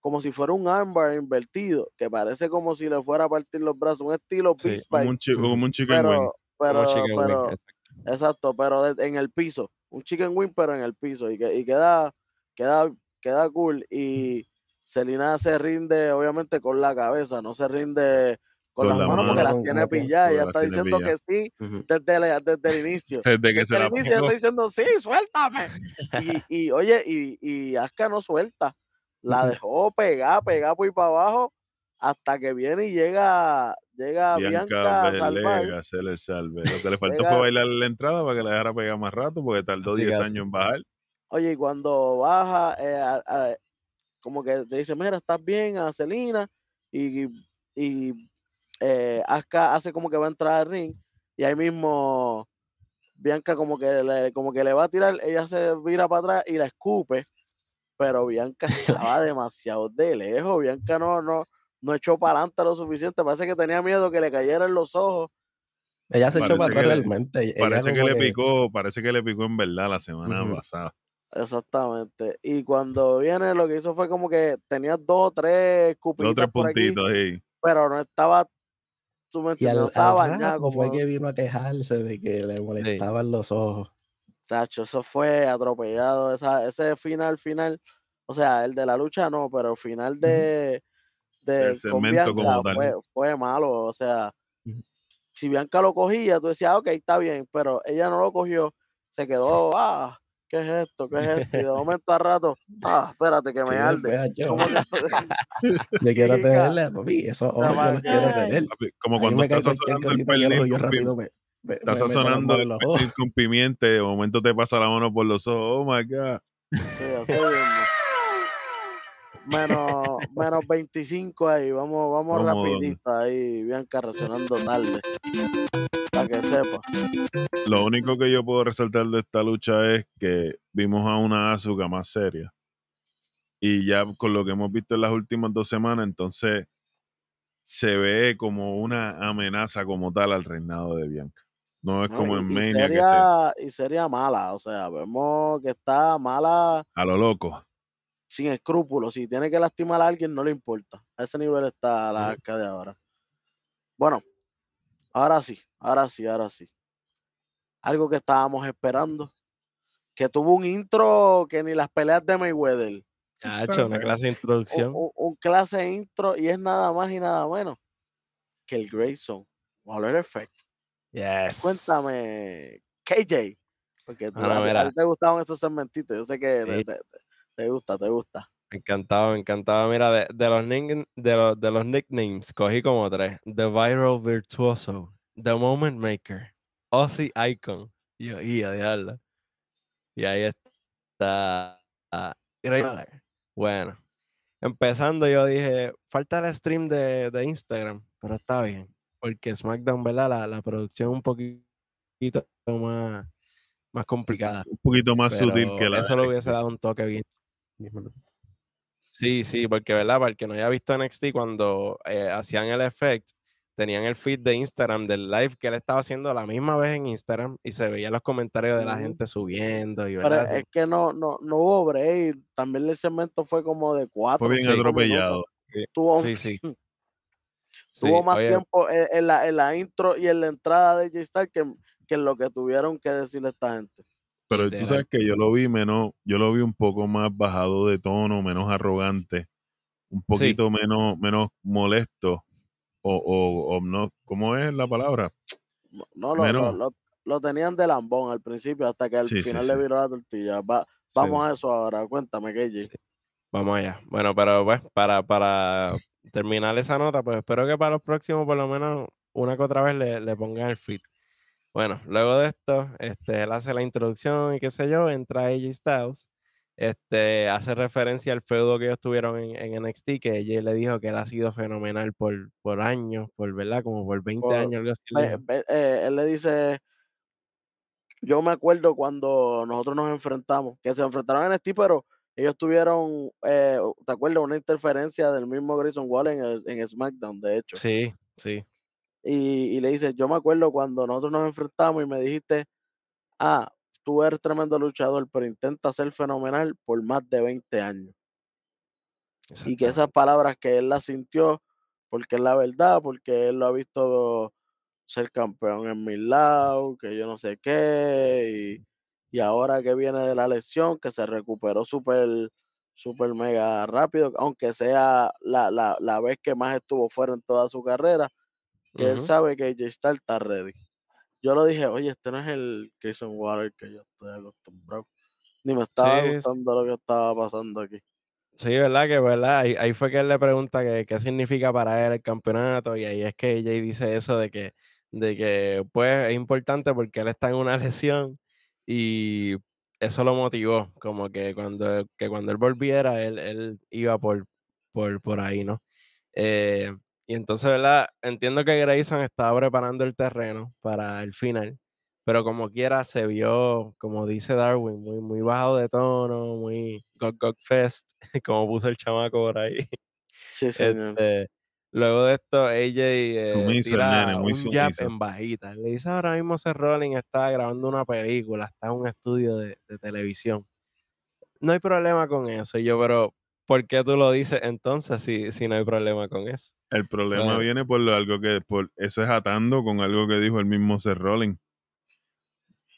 Speaker 1: como si fuera un armbar invertido, que parece como si le fuera a partir los brazos, un estilo
Speaker 5: Sí,
Speaker 1: Beast
Speaker 3: como un, chi- como un chicken wing.
Speaker 1: pero, pero,
Speaker 5: Como chicken wing,
Speaker 1: pero,
Speaker 5: exacto.
Speaker 1: exacto, pero de- en el piso, un chicken wing pero en el piso y, que, y queda, queda, queda cool y Selina se rinde obviamente con la cabeza, no se rinde con,
Speaker 3: Con
Speaker 1: las
Speaker 3: la
Speaker 1: manos porque las tiene pilladas, ella está diciendo que sí desde, la- desde el inicio.
Speaker 3: Desde que se
Speaker 1: Desde
Speaker 3: la
Speaker 1: el inicio está diciendo, sí, suéltame. Y, y oye, y, y Asuka no suelta. La dejó pegar, pegar por ahí para abajo, hasta que viene y llega, llega Bianca,
Speaker 3: Bianca
Speaker 1: a salvar.
Speaker 3: Belega, hacer el salve. Lo que le faltó
Speaker 1: Llega-
Speaker 3: fue bailar la entrada para que la dejara pegar más rato, porque tardó
Speaker 5: Así
Speaker 3: 10
Speaker 5: casi.
Speaker 3: años en bajar.
Speaker 1: Oye, y cuando baja, eh, a- a- como que te dice, mira, estás bien, a Celina, y, y eh, Asuka hace como que va a entrar al ring, y ahí mismo Bianca como que le, como que le va a tirar, ella se vira para atrás y la escupe, pero Bianca estaba demasiado de lejos, Bianca no, no, no echó para adelante lo suficiente, parece que tenía miedo que le cayera en los ojos.
Speaker 4: Ella se echó para atrás realmente.
Speaker 3: Parece que le picó, parece que le picó en verdad la semana pasada.
Speaker 1: Exactamente. Y cuando viene, lo que hizo fue como que tenía dos o tres
Speaker 3: Dos o
Speaker 1: escupiditas
Speaker 3: tres
Speaker 1: por aquí,
Speaker 3: puntitos ahí.
Speaker 1: pero no estaba, tú me
Speaker 4: Y al,
Speaker 1: estaba
Speaker 4: al rato fue que vino a quejarse de que le molestaban los ojos.
Speaker 1: tacho, eso fue atropellado, esa, ese final, final, o sea, el de la lucha no, pero el final de, de
Speaker 3: El segmento como tal.
Speaker 1: fue, fue malo, o sea, si Bianca lo cogía, tú decías, "Ah, ok, está bien, pero ella no lo cogió, se quedó, ah, ¿qué es esto? ¿Qué es esto? Y de momento a rato, ah, espérate que me arde.
Speaker 4: después, yo,
Speaker 1: Como que esto-
Speaker 4: yo quiero tenerle, papi, esos ojos yo quiero tener.
Speaker 3: Papi, Como
Speaker 4: A
Speaker 3: cuando estás sazonando el pernil
Speaker 4: yo
Speaker 3: con, pim-
Speaker 4: rápido me, me,
Speaker 3: estás sazonando el pernil con pimienta de momento te pasa la mano por los ojos. Oh my God.
Speaker 1: Sí, así. Menos, menos 25 ahí, vamos, vamos rapidito ahí, Bianca resonando tarde. Que sepa.
Speaker 3: Lo único que yo puedo resaltar de esta lucha es que vimos a una Asuka más seria. Y ya con lo que hemos visto en las últimas dos semanas, entonces se ve como una amenaza como tal al reinado de Bianca. No es
Speaker 1: ¿no?
Speaker 3: como
Speaker 1: Y,
Speaker 3: en
Speaker 1: y
Speaker 3: Mania que se
Speaker 1: sería, y sería mala, o sea, vemos que está mala
Speaker 3: a lo loco.
Speaker 1: sin escrúpulos. Si tiene que lastimar a alguien, no le importa. A ese nivel está la arca de ahora. Bueno, ahora sí, ahora sí, ahora sí. Algo que estábamos esperando. Que tuvo un intro que ni las peleas de Mayweather.
Speaker 5: Chacho, una
Speaker 3: sabes.
Speaker 5: clase de
Speaker 1: un,
Speaker 5: introducción.
Speaker 1: un- un clase intro y es nada más y nada menos que el Grayson Waller Effect.
Speaker 5: Yes.
Speaker 1: Cuéntame, KJ, porque tú,
Speaker 5: Ahora,
Speaker 1: a, ti- a
Speaker 5: mira.
Speaker 1: ti te gustaban esos segmentitos, yo sé que
Speaker 5: Sí.
Speaker 1: te- te- te gusta, te gusta.
Speaker 5: Me encantaba. Mira, de, de los nick- de, los, de los nicknames, cogí como tres. The Viral Virtuoso, The Moment Maker, Ozzy Icon. Y yo, y a. Y ahí está. ah. Bueno, empezando yo dije, falta el stream de, de Instagram, pero está bien. Porque SmackDown, ¿verdad? La, la producción un poquito más, más complicada.
Speaker 3: Un poquito más sutil que la.
Speaker 5: Eso le hubiese dado un toque bien. Sí, sí, porque verdad, para el que no haya visto NXT, cuando eh, hacían el effect, tenían el feed de Instagram del live que él estaba haciendo a la misma vez en Instagram y se veían los comentarios de la gente subiendo y
Speaker 1: Pero es que no, no, no hubo break. También el segmento fue como de cuatro.
Speaker 3: Fue bien atropellado.
Speaker 1: Tuvo,
Speaker 5: Sí, sí.
Speaker 1: tuvo
Speaker 5: Sí,
Speaker 1: más
Speaker 5: oye,
Speaker 1: tiempo en, en la, en la intro y en la entrada de J-Star que, que en lo que tuvieron que decirle a esta gente.
Speaker 3: Pero tú sabes que yo lo vi menos, yo lo vi un poco más bajado de tono, menos arrogante, un poquito menos, menos molesto. O, o, o no, ¿cómo es la palabra?
Speaker 1: No, no, lo,
Speaker 3: Menos.
Speaker 1: lo, lo- lo tenían de lambón al principio hasta que al
Speaker 3: Sí,
Speaker 1: final
Speaker 3: sí.
Speaker 1: le viró la tortilla. Va-
Speaker 5: sí.
Speaker 1: vamos a eso ahora. Cuéntame, KJ.
Speaker 5: Sí. Vamos allá. Bueno, pero pues, para, para terminar esa nota, pues espero que para los próximos, por lo menos, una que otra vez le, le pongan el feed. Bueno, luego de esto, este, él hace la introducción y qué sé yo, entra AJ Styles, este, hace referencia al feudo que ellos tuvieron en, en NXT, que AJ le dijo que él ha sido fenomenal por, por años, por verdad, como por 20
Speaker 1: Por-
Speaker 5: años, algo así.
Speaker 1: eh, él le dice, yo me acuerdo cuando nosotros nos enfrentamos, que se enfrentaron en NXT, pero ellos tuvieron, eh, ¿te acuerdas? Una interferencia del mismo Grayson Waller en, el- en SmackDown, de hecho.
Speaker 5: Sí, sí.
Speaker 1: Y, y le dice, yo me acuerdo cuando nosotros nos enfrentamos y me dijiste, ah, tú eres tremendo luchador, pero intenta ser fenomenal por más de 20 años. Y que esas palabras que él las sintió, porque es la verdad, porque él lo ha visto ser campeón en mil lados, que yo no sé qué, y, y ahora que viene de la lesión, que se recuperó súper, súper mega rápido, aunque sea la, la, la vez que más estuvo fuera en toda su carrera, que él sabe que J-Star está ready. Yo lo dije, oye, este no es el Jason Waller que yo estoy acostumbrado. Ni me estaba
Speaker 5: Sí, sí.
Speaker 1: gustando lo que estaba pasando aquí.
Speaker 5: Sí, ¿verdad? Que verdad, ahí, ahí fue que él le pregunta que, qué significa para él el campeonato y ahí es que Jay dice eso de que, de que pues es importante porque él está en una lesión y eso lo motivó, como que cuando, que cuando él volviera, él, él iba por, por, por ahí, ¿no? Eh, y entonces, ¿verdad? Entiendo que Grayson estaba preparando el terreno para el final, pero como quiera se vio, como dice Darwin, muy, muy bajo de tono, muy Gog Gog Fest, como puso el chamaco por ahí.
Speaker 1: Sí, señor.
Speaker 5: Este, luego de esto, AJ eh,
Speaker 3: Sumiso
Speaker 5: tira
Speaker 3: nene, muy
Speaker 5: un jab
Speaker 3: sumiso.
Speaker 5: en bajita. Le dice ahora mismo Seth Rollins está grabando una película, está en un estudio de, de televisión. No hay problema con eso. Y yo, pero ¿por qué tú lo dices entonces si, si no hay problema con eso?
Speaker 3: El problema viene por lo- algo que, por eso es atando con algo que dijo el mismo Seth Rollins.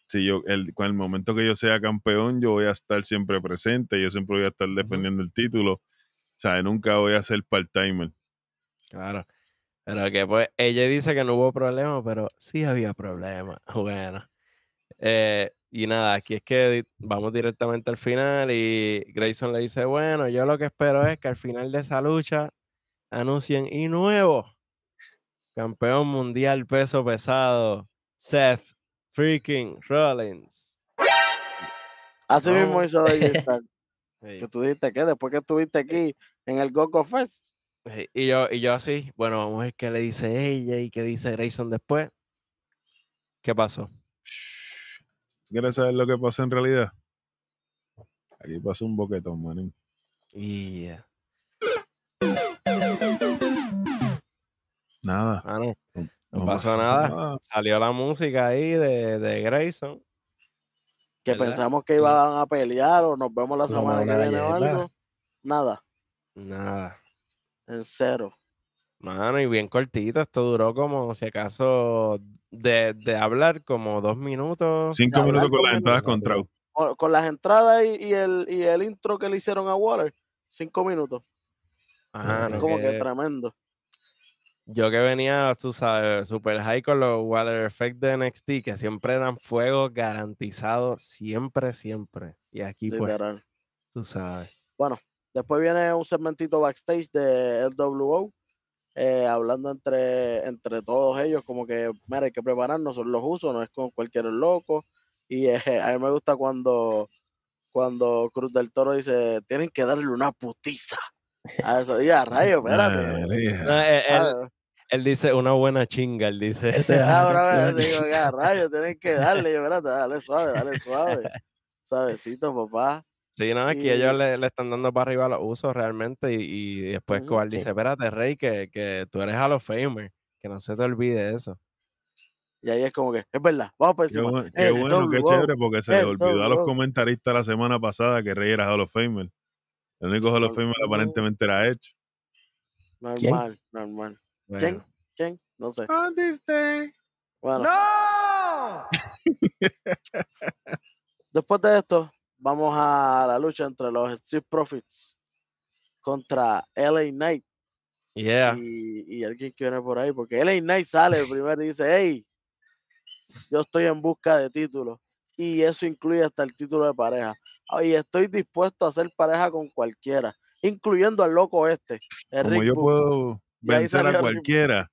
Speaker 3: Si yo, el, con el momento que yo sea campeón, yo voy a estar siempre presente, yo siempre voy a estar defendiendo el título. O sea, nunca voy a ser part-timer.
Speaker 5: Claro. Pero que pues ella dice que no hubo problema, pero sí había problema. Bueno. Eh, y nada, aquí es que vamos directamente al final y Grayson le dice, bueno, yo lo que espero es que al final de esa lucha anuncien y nuevo campeón mundial peso pesado, Seth freaking Rollins.
Speaker 1: Así mismo hizo.
Speaker 5: Sí.
Speaker 1: que tú dijiste que después que estuviste aquí en el Gogo Fest,
Speaker 5: Sí, Y yo, y yo así, bueno, vamos a ver qué le dice ella y qué dice Grayson después. ¿Qué pasó?
Speaker 3: ¿Tú quieres saber lo que pasó en realidad? Aquí pasó un boquetón, manín.
Speaker 5: Y eh,
Speaker 3: Nada.
Speaker 5: mano,
Speaker 3: No,
Speaker 5: no pasó nada.
Speaker 3: nada.
Speaker 5: salió la música ahí de, de Grayson.
Speaker 1: que
Speaker 5: ¿Verdad?
Speaker 1: pensamos que iban a pelear o nos vemos la semana que viene o algo. Nada,
Speaker 5: Nada.
Speaker 1: en cero.
Speaker 5: Mano, y bien cortito. Esto duró como, si acaso, de, de hablar como dos minutos.
Speaker 3: Cinco minutos con las entradas con.
Speaker 1: Con, con las entradas y, y el, y el intro que le hicieron a Waller, cinco minutos.
Speaker 5: Ajá, no,
Speaker 1: como que
Speaker 5: que-
Speaker 1: tremendo.
Speaker 5: yo que venía, tú sabes, super high con los Water Effect de NXT, que siempre eran fuegos garantizados, siempre, siempre. Y aquí, pues,
Speaker 1: Literal.
Speaker 5: tú sabes.
Speaker 1: Después viene un segmentito backstage de LWO, eh, hablando entre, entre todos ellos, como que, mira, hay que prepararnos, son los usos, no es con cualquier loco. Y eh, a mí me gusta cuando, cuando Cruz del Toro dice, tienen que darle una putiza. A eso, y a rayo, espérate.
Speaker 3: María.
Speaker 5: No, él, él-
Speaker 1: Ah,
Speaker 5: Él dice una buena chinga, él dice.
Speaker 4: Ese-
Speaker 1: Ah,
Speaker 4: Ajá,
Speaker 1: bro,
Speaker 4: exacto.
Speaker 1: yo digo, "Ah, rayos, tienen que darle. Yo, espérate, dale suave, dale suave. Suavecito, papá.
Speaker 5: Sí, no, aquí
Speaker 1: Y-
Speaker 5: ellos le, le están dando para arriba los usos realmente y, y después
Speaker 4: sí.
Speaker 5: dice, espérate, Rey, que, que tú eres Hall of Famer, que no se te olvide eso.
Speaker 1: Y ahí es como que, es verdad, vamos por
Speaker 3: Qué,
Speaker 1: encima.
Speaker 3: qué
Speaker 1: Eh,
Speaker 3: bueno, qué chévere, porque se
Speaker 1: eh,
Speaker 3: olvidó a los comentaristas la semana pasada que Rey era Hall of Famer. El único Hall of Famer
Speaker 1: No.
Speaker 3: aparentemente era hecho.
Speaker 1: Normal, normal. ¿Quién?
Speaker 5: Bueno,
Speaker 1: ¿Quién? No sé.
Speaker 3: On this day.
Speaker 1: Bueno. Después de esto, vamos a la lucha entre los Street Profits contra LA Knight
Speaker 5: Yeah.
Speaker 1: y, y alguien que viene por ahí, porque LA Knight sale primero y dice, hey, yo estoy en busca de títulos y eso incluye hasta el título de pareja. "Ah, Y estoy dispuesto a hacer pareja con cualquiera, incluyendo al loco este, el
Speaker 3: Como
Speaker 1: Rick
Speaker 3: yo
Speaker 1: Book".
Speaker 3: puedo vencer a cualquiera,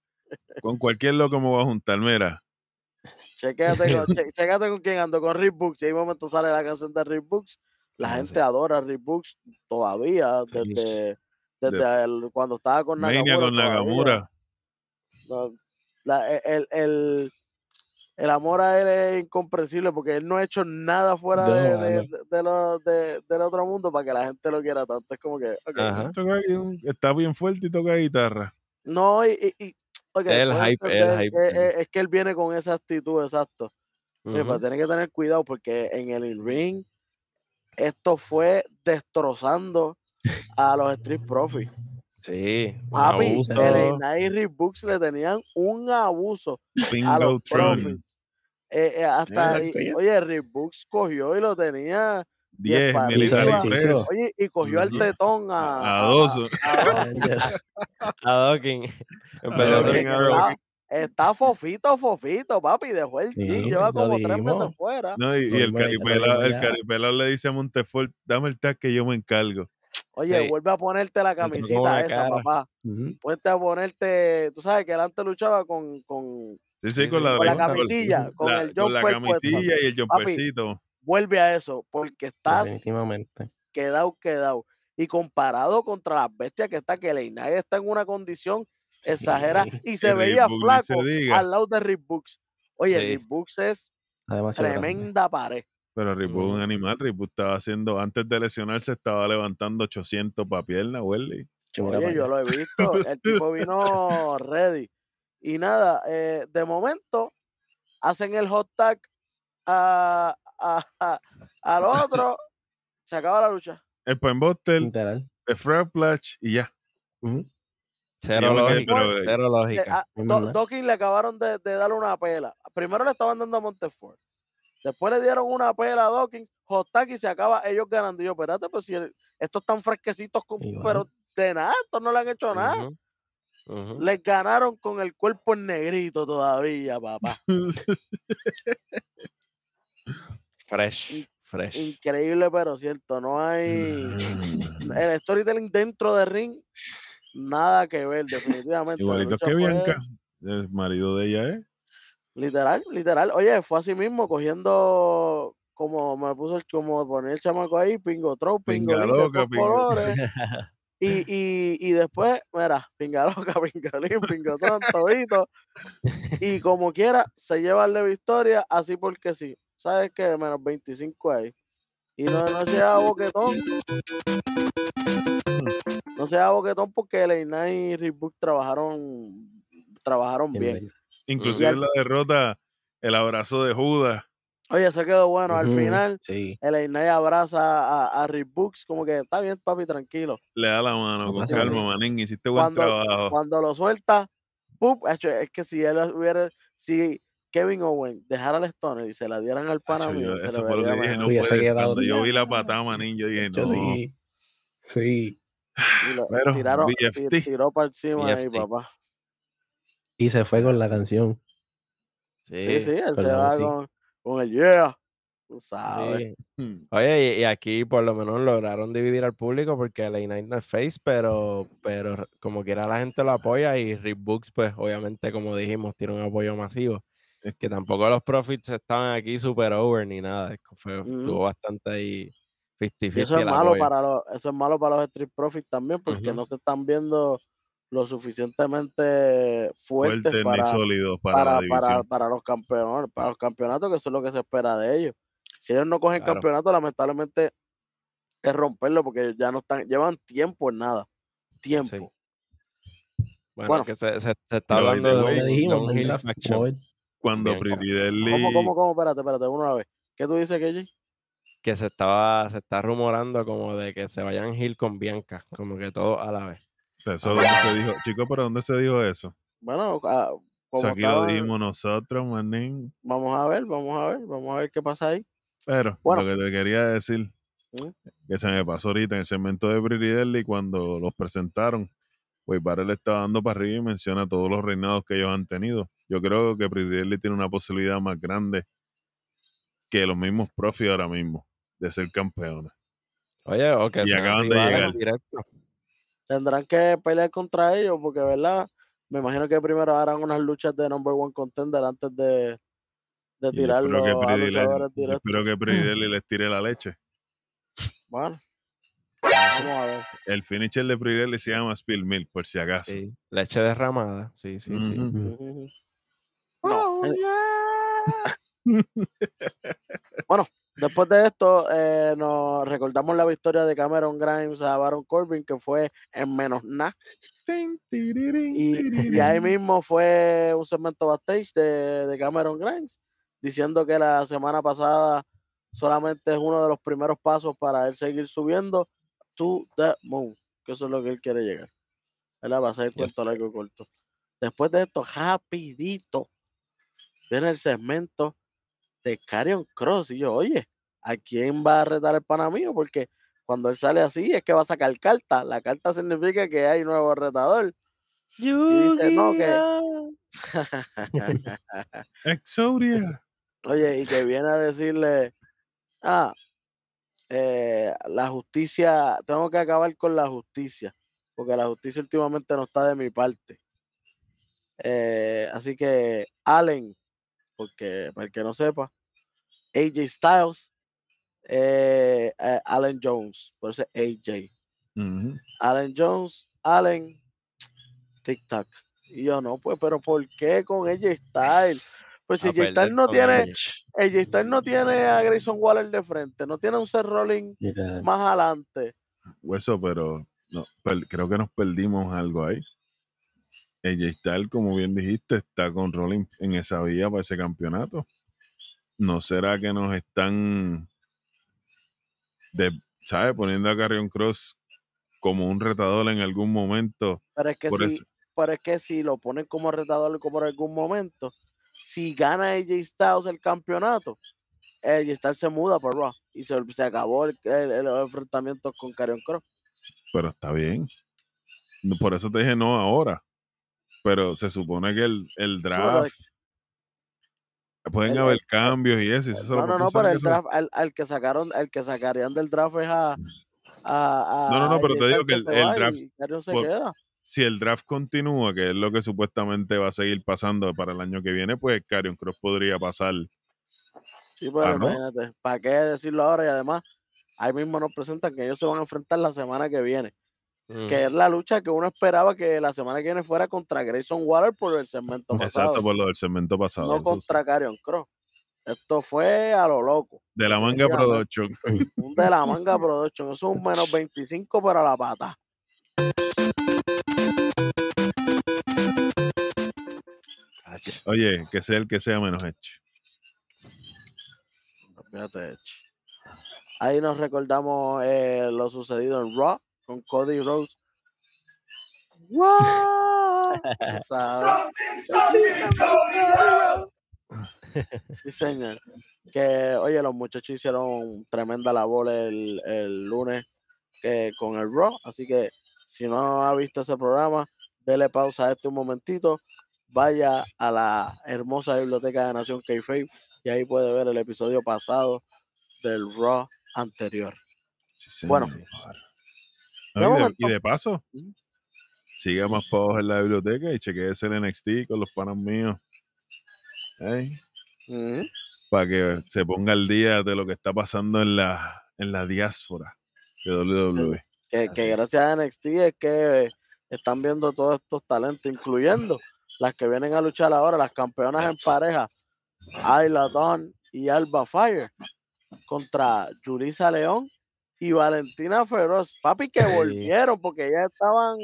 Speaker 3: con cualquier loco me voy a juntar. Mira,
Speaker 1: Chequéate con, che- con quién ando, con Rick Books. Y ahí momento sale la canción de Rick Books. La
Speaker 5: Ah,
Speaker 1: gente
Speaker 5: sí.
Speaker 1: adora a Rick Books todavía, desde, desde el- cuando estaba con Nakamura.
Speaker 3: Mania con.
Speaker 1: No, la- e- el, el, el amor a él es incomprensible porque él no ha hecho nada fuera
Speaker 4: No,
Speaker 1: de, de,
Speaker 4: mano.
Speaker 1: de- de lo- de- del otro mundo para que la gente lo quiera tanto. Es como que,
Speaker 3: está bien fuerte y toca guitarra.
Speaker 1: No, y, y, y-
Speaker 5: El hype, el hype
Speaker 1: es, es que él viene con esa actitud, exacto.
Speaker 5: Ujú.
Speaker 1: tiene que tener cuidado porque en el in-ring esto fue destrozando a los Street Profits.
Speaker 5: Sí,
Speaker 1: Papi, el Knight y Rick Books le tenían un abuso a los. Profits. Eh, eh, hasta,
Speaker 4: Exacto,
Speaker 1: y- oye, Rick Books cogió y lo tenía
Speaker 3: 10
Speaker 1: para
Speaker 3: Military
Speaker 1: arriba.
Speaker 3: Press.
Speaker 1: Oye, y cogió al tetón a,
Speaker 3: A, dos.
Speaker 1: a dos.
Speaker 4: Angel.
Speaker 5: A Dawkins. Empezó.
Speaker 1: Está, está fofito, fofito, papi. Dejó el
Speaker 4: Sí,
Speaker 1: lleva como tres meses fuera.
Speaker 3: No, y, y el caripelado, el caripelado le dice a Montefort, dame el tag que yo me encargo.
Speaker 1: Oye,
Speaker 5: Sí.
Speaker 1: vuelve a ponerte la camisita esa,
Speaker 5: cara.
Speaker 1: papá.
Speaker 4: Ujú.
Speaker 1: Ponte a ponerte, tú sabes que él antes luchaba con, con
Speaker 3: Sí, sí, con la,
Speaker 1: con la
Speaker 3: con
Speaker 1: camisilla, con
Speaker 3: la-
Speaker 1: el
Speaker 3: con la
Speaker 1: jumper puesto.
Speaker 3: camisilla y el jumpercito.
Speaker 1: Vuelve a eso, porque estás
Speaker 4: Definitivamente.
Speaker 1: quedado, quedado. Y comparado contra las bestias que está, que Leinay está en una condición exagerada
Speaker 4: Sí,
Speaker 1: y se
Speaker 3: Rick
Speaker 1: veía
Speaker 3: Books se
Speaker 1: flaco
Speaker 3: diga.
Speaker 1: al lado de Rick Books. Oye,
Speaker 5: Sí.
Speaker 1: Rick Books es
Speaker 4: demasiado grande.
Speaker 1: tremenda pared.
Speaker 3: Pero Ribu es un animal. Ribu estaba haciendo, antes de lesionarse, estaba levantando 800 para pierna, Welly.
Speaker 1: Oye, yo lo he visto. El tipo vino ready. Y nada, eh, de momento hacen el hot tag a, a- a- al otro. Se acaba la lucha.
Speaker 3: El Penbuster,
Speaker 4: Literal.
Speaker 3: el Frog Splash y ya.
Speaker 5: Cero
Speaker 3: Yo me quedé,
Speaker 5: lógica.
Speaker 3: pero, eh,
Speaker 5: Cero
Speaker 1: Le-
Speaker 5: lógica.
Speaker 1: Do-. Dawkins acabaron de, de darle una pela. Primero le estaban dando a Montefort. Después le dieron una pela a Dawkins. Hot tag y se acaba ellos ganando. Y yo, espérate, pues si el- estos están fresquecitos, con- pero de nada, estos no le han hecho nada. Les ganaron con el cuerpo en negrito todavía, papá.
Speaker 5: Fresh, fresh.
Speaker 1: Increíble, pero cierto. No hay. El storytelling dentro de ring, nada que ver, definitivamente.
Speaker 3: Igualito que
Speaker 1: fue
Speaker 3: Bianca. El marido de ella es.
Speaker 1: Literal, literal. Oye, fue así mismo, cogiendo. Como me puso el, como poner el chamaco ahí, pingo throw, pingo
Speaker 3: Pinga loca,
Speaker 1: colores. Y, y, y después, mira, pinga loca, pingolín, pingotron, todito. Y como quiera, se lleva la victoria, así porque sí. ¿Sabes qué? Menos 25 ahí. Y no, no se haga boquetón. No se haga boquetón porque Leina y Rick trabajaron, trabajaron
Speaker 4: Bien
Speaker 1: bien.
Speaker 3: Inclusive en la derrota, el abrazo de Judas.
Speaker 1: Oye, eso quedó bueno. Al final,
Speaker 4: Sí.
Speaker 1: el Einay abraza a, a Rick Books, como que está bien, papi, tranquilo.
Speaker 3: Le da la mano
Speaker 4: No
Speaker 3: con calma, manín. Hiciste buen
Speaker 1: Cuando-
Speaker 3: trabajo.
Speaker 1: Cuando lo suelta, ¡pum! Es que si él hubiera, si Kevin Owen dejara al Stoner y se la dieran al pana
Speaker 3: Acho, yo-
Speaker 1: mío, se
Speaker 3: eso fue lo que dije. No puede Cuando yo vi la patada, manín, yo dije,
Speaker 4: Yo
Speaker 3: no.
Speaker 4: sí. Sí.
Speaker 1: Y lo-
Speaker 3: Pero,
Speaker 1: tiraron,
Speaker 3: BFT.
Speaker 1: tiró para encima ahí,
Speaker 5: BFT.
Speaker 1: papá.
Speaker 4: Y se fue con la canción.
Speaker 1: Sí, sí, él se va
Speaker 4: sí.
Speaker 1: con, con el yeah. Tú sabes.
Speaker 5: Sí.
Speaker 3: Hmm.
Speaker 5: Oye, y, y aquí por lo menos lograron dividir al público porque LA Knight no es face, pero, pero como quiera la gente lo apoya y Rick Books, pues obviamente, como dijimos, tiene un apoyo masivo.
Speaker 3: Es
Speaker 5: Que tampoco los profits estaban aquí super over ni nada. Fue,
Speaker 1: Ujú.
Speaker 5: Estuvo bastante ahí 50-50
Speaker 1: Y eso es malo para los, eso es malo para los Street Profits también, porque no se están viendo lo suficientemente fuertes
Speaker 3: ni
Speaker 1: para,
Speaker 3: sólidos para,
Speaker 1: para, los campeones, para los campeonatos, que eso es lo que se espera de ellos. Si ellos no cogen
Speaker 5: Claro.
Speaker 1: campeonato, lamentablemente es romperlo porque ya no están, llevan tiempo en nada. Tiempo.
Speaker 5: Bueno,
Speaker 1: Bueno.
Speaker 5: que se, se- se está hablando de un, de un heel
Speaker 3: Cuando
Speaker 5: Bien,
Speaker 3: Pretty Deadly-
Speaker 1: ¿Cómo, cómo, cómo? Espérate, espérate, uno a la vez. ¿Qué tú dices, KJ?
Speaker 5: que se estaba, se está rumorando como de que se vayan heel con Bianca, como que todo a la vez.
Speaker 3: Eso dónde se dijo, chico, pero ¿dónde se dijo eso?
Speaker 1: Bueno, ah,
Speaker 3: O
Speaker 1: como
Speaker 3: sea, aquí lo dijimos nosotros, manín.
Speaker 1: vamos a ver, vamos a ver, vamos a ver qué pasa ahí.
Speaker 3: Pero
Speaker 1: Bueno.
Speaker 3: lo que te quería decir,
Speaker 1: ¿Mm?
Speaker 3: que se me pasó ahorita en el segmento de Pretty Deadly, cuando los presentaron, pues Barrel estaba dando para arriba y menciona todos los reinados que ellos han tenido. Yo creo que Deadly tiene una posibilidad más grande que los mismos Profit ahora mismo de ser campeones.
Speaker 5: Oye, o que
Speaker 3: Y acaban de llegar.
Speaker 5: directos.
Speaker 1: Tendrán que pelear contra ellos porque, ¿verdad? Me imagino que primero harán unas luchas de number one contender antes de, de
Speaker 3: yo espero
Speaker 1: tirarlo
Speaker 3: que
Speaker 1: a directos.
Speaker 3: espero que Deadly les tire la leche.
Speaker 1: Bueno, vamos a ver.
Speaker 3: El finisher de Deadly se llama Spill Milk, por si acaso.
Speaker 5: Sí, leche derramada. Sí, sí.
Speaker 1: No, eh, bueno, después de esto, eh, nos recordamos la victoria de Cameron Grimes a Baron Corbin, que fue en menos nada. Y, y ahí mismo fue un segmento backstage de, de Cameron Grimes diciendo que la semana pasada solamente es uno de los primeros pasos para él seguir subiendo to the moon, que eso es lo que él quiere llegar. ¿Verdad? Va a ser el
Speaker 5: Yes.
Speaker 1: cuento largo y corto. Después de esto, rapidito, viene el segmento de Carion Cross. Y yo, oye, ¿a quién va a retar el pana mío? Porque cuando él sale así es que va a sacar carta. La carta significa que hay nuevo retador. Y dice, no, que...
Speaker 3: Exodia.
Speaker 1: Oye, y que viene a decirle, ah, eh, la justicia, tengo que acabar con la justicia, porque la justicia últimamente no está de mi parte. Eh, así que Allen, porque para el que no sepa, AJ Styles, eh, Allen Jones, por eso es AJ.
Speaker 3: Ujú.
Speaker 1: Allen Jones, Allen, Tic Tac. Y yo no, pues, pero ¿por qué con AJ Styles? Pues si
Speaker 5: A
Speaker 1: AJ
Speaker 5: perder
Speaker 1: Styles no tiene,
Speaker 5: Edge.
Speaker 1: AJ Styles no tiene a Grayson Waller de frente, no tiene a un Seth Rollins
Speaker 4: Literal.
Speaker 1: más adelante.
Speaker 3: Hueso, pero no, per- creo que nos perdimos algo ahí. AJ Styles, como bien dijiste, está con Rollins en esa vía para ese campeonato. ¿No será que nos están, de, ¿sabes? Poniendo a Carrion Cross como un retador en algún momento?
Speaker 1: Pero es que
Speaker 3: Por
Speaker 1: si, pero es que si lo ponen como retador como en algún momento, si gana AJ Styles el campeonato, AJ Styles se muda por Raw y se, se acabó el, el- el enfrentamiento con Karrion Cross.
Speaker 3: Pero está bien. No, Por eso te dije no ahora. Pero se supone que el, el draft. Pueden
Speaker 1: el-
Speaker 3: haber cambios y eso. y eso
Speaker 1: No, no, no, pero el draft, al, al que sacaron, el que sacarían del draft es a, a,
Speaker 3: No, no, no,
Speaker 1: a
Speaker 3: pero te digo que el- draft
Speaker 1: se queda.
Speaker 3: Si el draft continúa, que es lo que supuestamente va a seguir pasando para el año que viene, pues Carion Cross podría pasar.
Speaker 1: Sí, pero
Speaker 3: Ah, ¿no?
Speaker 1: imagínate, ¿para qué decirlo ahora? Y además, ahí mismo nos presentan que ellos se van a enfrentar la semana que viene,
Speaker 5: Mm.
Speaker 1: que es la lucha que uno esperaba que la semana que viene fuera contra Grayson Waller por el segmento pasado,
Speaker 3: Exacto, por lo del segmento pasado.
Speaker 1: no
Speaker 3: sí.
Speaker 1: contra Karrion Cross. Esto fue a lo loco,
Speaker 3: De la manga production.
Speaker 1: un de la manga production, eso es un menos 25 para la pata.
Speaker 3: Oye, que sea el que sea menos hecho.
Speaker 1: Fíjate. Ahí nos recordamos eh, lo sucedido en Raw con Cody Rhodes. ¡Wow! Sí, señor. Que, oye, los muchachos hicieron tremenda labor el, el lunes eh, con el Raw. Así que si no ha visto ese programa, dele pausa a este un momentito. Vaya a la hermosa biblioteca de Nación k y ahí puede ver el episodio pasado del Raw anterior.
Speaker 3: Sí,
Speaker 1: Bueno.
Speaker 3: No, y, de,
Speaker 1: momento.
Speaker 3: y de paso, siga más abajo en la biblioteca y chequeese el NXT con los panas míos. Para que se ponga al día de lo que está pasando en la, en la diáspora de WWE.
Speaker 1: Que, gracias a NXT es que están viendo todos estos talentos, incluyendo las que vienen a luchar ahora, las campeonas en pareja, Ayla Dawn y Alba Fire, contra Julissa León y Valentina Feroz. Papi, que
Speaker 5: Sí.
Speaker 1: volvieron porque ya estaban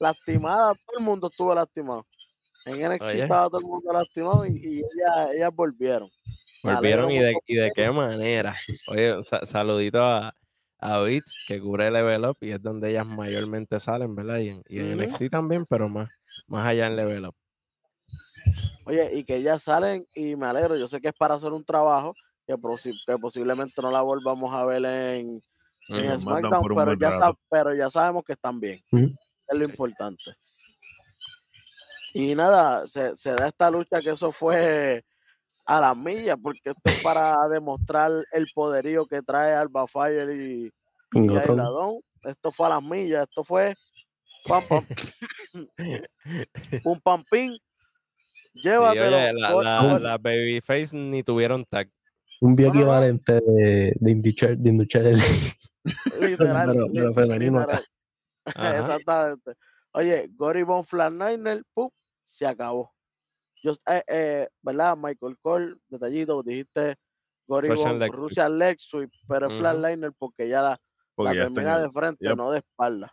Speaker 1: lastimadas, todo el mundo estuvo lastimado. En NXT
Speaker 5: Oye.
Speaker 1: estaba todo el mundo lastimado y, y ellas, ellas volvieron.
Speaker 5: Volvieron y de, y de qué manera. Oye, sa- saludito a, a Beats, que cubre Level Up y es donde ellas mayormente salen, ¿verdad? Y en, y en
Speaker 1: Ujú.
Speaker 5: NXT también, pero más, más allá en Level Up.
Speaker 1: Oye, y que ya salen y me alegro. Yo sé que es para hacer un trabajo que, posi- que posiblemente no la volvamos a ver en.
Speaker 3: SmackDown un
Speaker 1: pero ya, sab- pero ya sabemos que están bien. Es lo importante. Y nada, se, se da esta lucha que eso fue a las millas, porque esto es para demostrar el poderío que trae Alba Fire y, y. Ailadón. Esto fue a las millas, esto fue pam pam pum pam pin.
Speaker 5: Sí,
Speaker 1: Llévatelo.
Speaker 5: oye, la, la, la Babyface ni tuvieron tag.
Speaker 4: Un
Speaker 1: No, no, no.
Speaker 4: bioequivalente de, de Inducher, de Inducher el-
Speaker 1: literal,
Speaker 4: pero- pero femenino
Speaker 1: literal. Exactamente. Oye, Gory Von Flatliner, ¡pum! se acabó. Yo, eh, eh, ¿verdad? Michael Cole, detallito, dijiste Gory Von,
Speaker 5: leg sweep.
Speaker 1: Russian Leg Sweep, pero es
Speaker 5: Ujú.
Speaker 1: Flatliner porque ya la,
Speaker 3: Porque
Speaker 1: la
Speaker 3: ya
Speaker 1: termina de frente,
Speaker 3: Yep.
Speaker 1: no de espalda.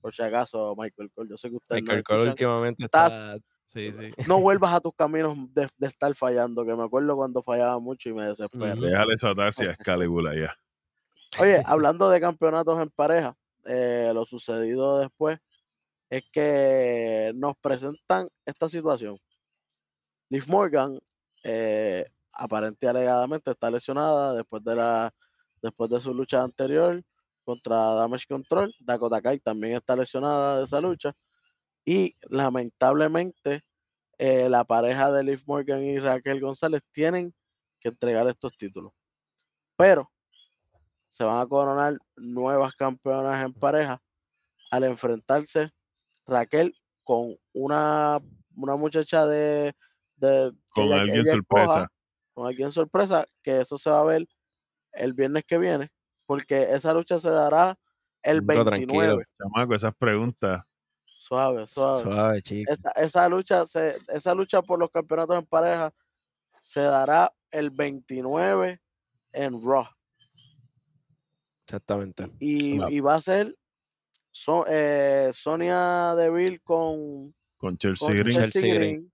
Speaker 1: Por si acaso, Michael Cole, yo sé que ustedes no
Speaker 5: Michael Cole últimamente está. Sí, sí.
Speaker 1: No vuelvas a tus caminos de, de estar fallando, que me acuerdo cuando fallaba mucho y me desespero.
Speaker 3: Déjale eso atarse a Excalibur ya.
Speaker 1: Oye, hablando de campeonatos en pareja, eh, lo sucedido después es que nos presentan esta situación. Liv Morgan, eh, aparente y alegadamente, está lesionada después de la después de su lucha anterior contra Damage Control. Dakota Kai también está lesionada de esa lucha. Y lamentablemente, eh, la pareja de Liv Morgan y Raquel González tienen que entregar estos títulos. Pero se van a coronar nuevas campeonas en pareja al enfrentarse Raquel con una, una muchacha de,
Speaker 3: Con
Speaker 1: ella-
Speaker 3: alguien
Speaker 1: ella
Speaker 3: sorpresa.
Speaker 1: con alguien sorpresa, que eso se va a ver el viernes que viene, porque esa lucha se dará el
Speaker 5: Pero tranquilo.
Speaker 1: 29.
Speaker 3: Chamaco, esas preguntas.
Speaker 1: Suave, suave.
Speaker 5: Suave, chico.
Speaker 1: Esa, esa lucha se, esa lucha por los campeonatos en pareja se dará el 29 en Raw.
Speaker 5: Exactamente.
Speaker 1: Y,
Speaker 3: Claro.
Speaker 1: y va a ser so- eh, Sonia Deville con,
Speaker 3: Con Chelsea
Speaker 1: con
Speaker 3: Green.
Speaker 1: Chelsea
Speaker 5: Chelsea
Speaker 1: Green.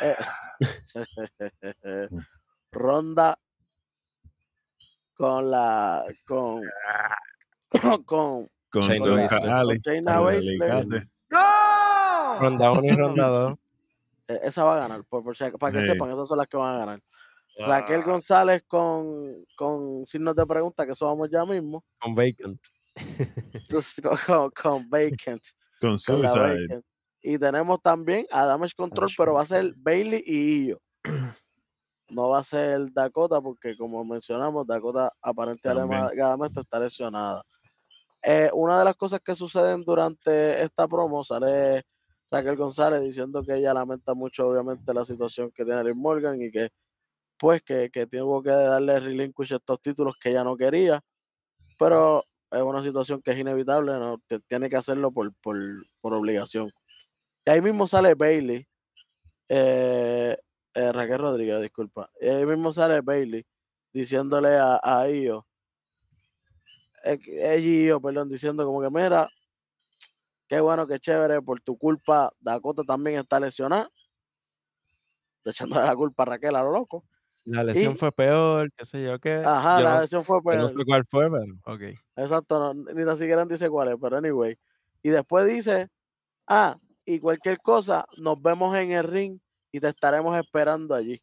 Speaker 1: Eh, Ronda con la con con,
Speaker 3: Con
Speaker 1: con Shayna
Speaker 3: con Alicante.
Speaker 5: Ronda 1 y ronda 2.
Speaker 1: Eh, esa va a ganar, por, por si ac- para que
Speaker 3: Sí.
Speaker 1: sepan, esas son las que van a ganar. Raquel González con, con signos de pregunta, que eso vamos ya mismo.
Speaker 5: Con Vacant.
Speaker 1: Entonces, con, con, con Vacant.
Speaker 3: Con Suicide.
Speaker 1: Vacant. Y tenemos también a Damage Control,
Speaker 5: Damage
Speaker 1: pero va a ser Bailey y Io. No va a ser Dakota, porque como mencionamos, Dakota aparentemente está lesionada. Eh, una de las cosas que suceden durante esta promo sale Raquel González diciendo que ella lamenta mucho, obviamente, la situación que tiene Liv Morgan y que, pues, que, que tuvo que darle relinquish estos títulos que ella no quería, pero es una situación que es inevitable, ¿no? Tiene que hacerlo por, por, por obligación. Y ahí mismo sale Bailey, eh, eh, Raquel Rodríguez, disculpa. Y ahí mismo sale Bailey diciéndole a, a Io, eh, que- ella y Io, perdón, diciendo como que mira, qué bueno, qué chévere, por tu culpa Dakota también está lesionada. Echándole la culpa a Raquel a lo loco.
Speaker 5: La lesión
Speaker 1: Y-
Speaker 5: fue peor, qué sé yo qué.
Speaker 1: Ajá,
Speaker 5: yo
Speaker 1: la
Speaker 5: no,
Speaker 1: lesión fue
Speaker 5: yo no
Speaker 1: peor.
Speaker 5: sé cuál fue, pero ok.
Speaker 1: Exacto, no, ni tan siquiera dice cuál es, pero anyway. Y después dice, ah, y cualquier cosa, nos vemos en el ring y te estaremos esperando allí.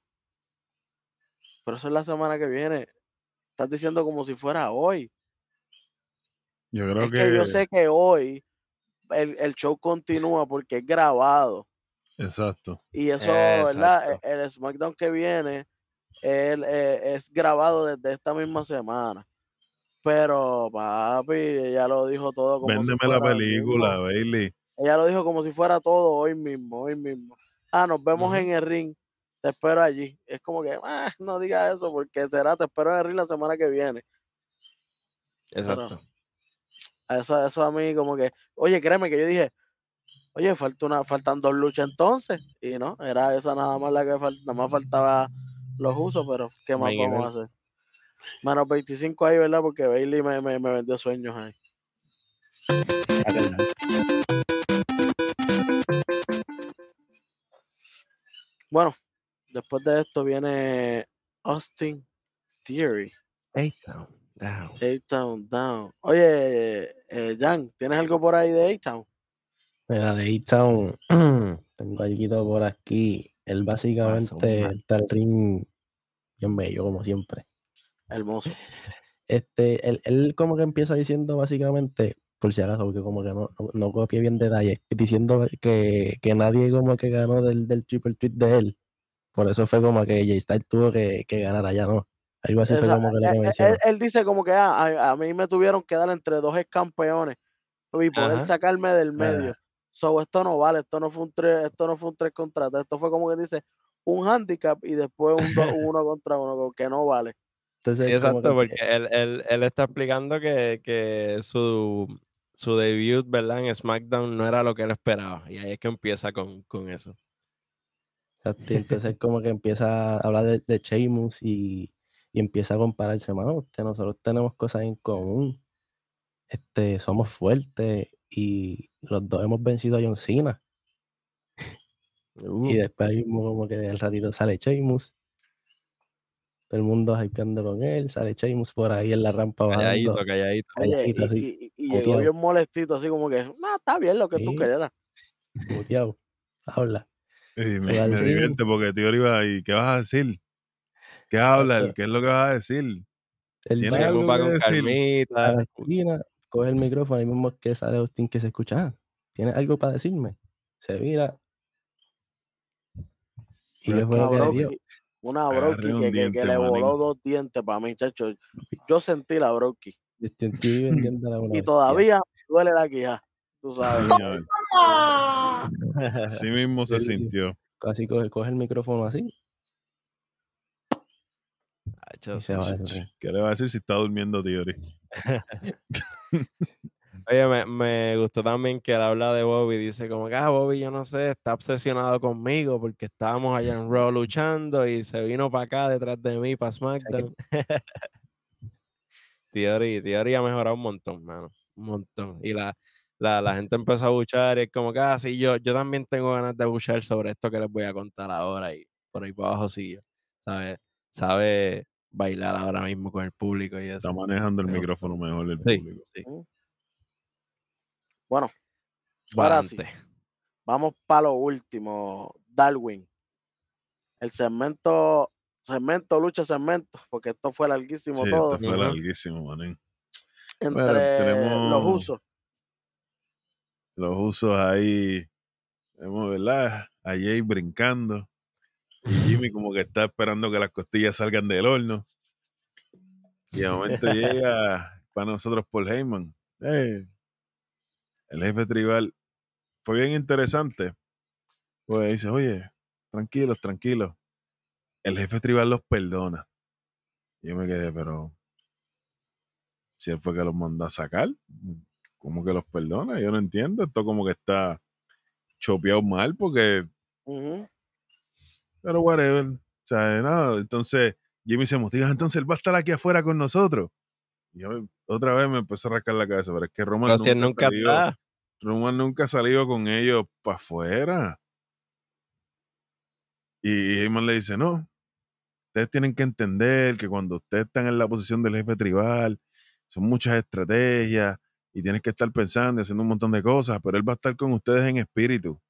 Speaker 1: Pero eso es la semana que viene. Estás diciendo como si fuera hoy.
Speaker 3: Yo creo
Speaker 1: es que, yo sé que hoy el, el show continúa porque es grabado.
Speaker 3: Exacto.
Speaker 1: Y eso, ¿verdad?
Speaker 5: Exacto.
Speaker 1: El, el SmackDown que viene él, eh, es grabado desde esta misma semana. Pero, papi, ella lo dijo todo como si
Speaker 3: Véndeme la
Speaker 1: fuera mismo.
Speaker 3: película, Bailey.
Speaker 1: Ella lo dijo como si fuera todo hoy mismo, hoy mismo. Ah, nos vemos en el ring. Te espero allí. Es como que, ah, no digas eso porque será, te espero en el ring la semana que viene.
Speaker 5: Exacto.
Speaker 1: Eso, eso a mí como que, oye, créeme que yo dije, Oye, falta una, faltan dos luchas entonces. Y no, era esa nada más la que faltaba, nada más faltaba los usos, pero ¿qué más vamos a hacer? Menos 25 ahí, ¿verdad? Porque Bailey me, me, me vendió sueños ahí.
Speaker 4: Adelante.
Speaker 1: Bueno, después de esto viene Austin Theory,
Speaker 5: A-Town, down.
Speaker 1: A-Town Down. Oye, eh, Jan, ¿tienes algo por ahí de A-Town?
Speaker 4: Mira, de A-Town, tengo algo por aquí. Él básicamente está al ring bien bello, como siempre.
Speaker 1: Hermoso.
Speaker 4: Este, él, él como que empieza diciendo básicamente, por si acaso, porque como que no, no, no copié bien detalles, diciendo que, que nadie como que ganó del, del triple tweet de él. Por eso fue como que J-Style tuvo que, que ganar allá, ¿no? Algo así fue
Speaker 1: Esa-
Speaker 4: como que
Speaker 1: eh, eh, él, él dice como que ah, a, a mí me tuvieron que dar entre dos ex campeones y poder
Speaker 5: Ajá.
Speaker 1: sacarme del medio. So, esto no vale, esto no fue un tres, esto no fue un tres contra tres, esto fue como que dice un handicap y después un, uno contra uno, que no vale.
Speaker 4: Entonces,
Speaker 5: Sí, exacto,
Speaker 4: que-
Speaker 5: porque él, él, él está explicando que, que su, su debut, ¿verdad? En SmackDown no era lo que él esperaba. Y ahí es que empieza con, con eso.
Speaker 4: Exacto, entonces como que empieza a hablar de, de Sheamus y, y empieza a compararse, mano, usted, nosotros tenemos cosas en común, este, somos fuertes y los dos hemos vencido a John Cena.
Speaker 5: Uh,
Speaker 4: Y después ahí mismo como que el ratito sale Sheamus, todo el mundo hypeando con él, sale Sheamus por ahí en la rampa
Speaker 5: calladito,
Speaker 4: bajando,
Speaker 5: calladito.
Speaker 1: Oye, y,
Speaker 4: así,
Speaker 1: y- y- y llegó bien molestito, así como que, no, está bien lo que tú
Speaker 4: Sí.
Speaker 1: quieras.
Speaker 4: muteado, habla.
Speaker 3: Y me,
Speaker 4: al
Speaker 3: me divierte porque tío iba y ¿qué vas a decir? ¿Qué?
Speaker 4: Exacto.
Speaker 3: ¿Qué es lo que vas a decir?
Speaker 4: Él
Speaker 3: Tiene que
Speaker 5: con calmita.
Speaker 4: la esquina, coge el micrófono y mismo que sale Austin que se escucha, "Ah, ¿tienes algo para decirme? Se mira. ¿Y qué fue
Speaker 1: Una
Speaker 4: lo que
Speaker 1: una
Speaker 3: un
Speaker 1: que, que- que
Speaker 3: diente,
Speaker 1: le voló dos dientes para mí, chacho. Yo sentí la.
Speaker 4: Yo una
Speaker 1: Y todavía duele la quija, tú sabes.
Speaker 3: Señor. Así mismo se
Speaker 4: Sí, sí.
Speaker 3: sintió.
Speaker 4: Casi coge, coge el micrófono así Se
Speaker 5: sí.
Speaker 4: va.
Speaker 3: ¿Qué le va a decir si está durmiendo Theory?
Speaker 5: Oye, me, me gustó también que él habla de Bobby. Dice como que, ah, Bobby, yo no sé, está obsesionado conmigo porque estábamos allá en Raw luchando y se vino para acá detrás de mí, para SmackDown. Theory, Theory ha mejorado un montón, mano. Un montón. Y la, la, la gente empezó a buchar y es como que, ah, sí, yo, yo también tengo ganas de buchar sobre esto que les voy a contar ahora y por ahí para abajo sigue. ¿Sabe? Sabe bailar ahora mismo con el público y eso.
Speaker 3: Está manejando el micrófono mejor el
Speaker 5: Sí,
Speaker 3: público.
Speaker 5: sí.
Speaker 1: Bueno, ahora sí. Vamos para lo último. Darwin. El segmento, segmento, lucha, segmento, porque esto fue larguísimo
Speaker 3: Sí,
Speaker 1: todo.
Speaker 3: esto fue larguísimo, manín.
Speaker 1: Entre
Speaker 3: Bueno,
Speaker 1: los usos.
Speaker 3: Los usos ahí. Vemos, ¿verdad? A Jay brincando. Y Jimmy como que está esperando que las costillas salgan del horno. Y de momento llega para nosotros Paul Heyman. Eh, el jefe tribal. Fue bien interesante. Pues dice, oye, tranquilos, tranquilos. El jefe tribal los perdona. Y yo me quedé, pero si él fue que los mandó a sacar, ¿cómo que los perdona? Yo no entiendo. Esto como que está chopeado mal porque
Speaker 1: Ujú.
Speaker 3: Pero whatever. O sea, nada. Entonces, Jimmy se motiva. Entonces, él va a estar aquí afuera con nosotros. Y yo otra vez me empecé a rascar la cabeza. Pero es que Roman
Speaker 5: Pero si
Speaker 3: nunca, salió. Roman nunca ha salido con ellos para afuera. Y Heyman le dice, no. Ustedes tienen que entender que cuando ustedes están en la posición del jefe tribal, son muchas estrategias y tienes que estar pensando y haciendo un montón de cosas, pero él va a estar con ustedes en espíritu.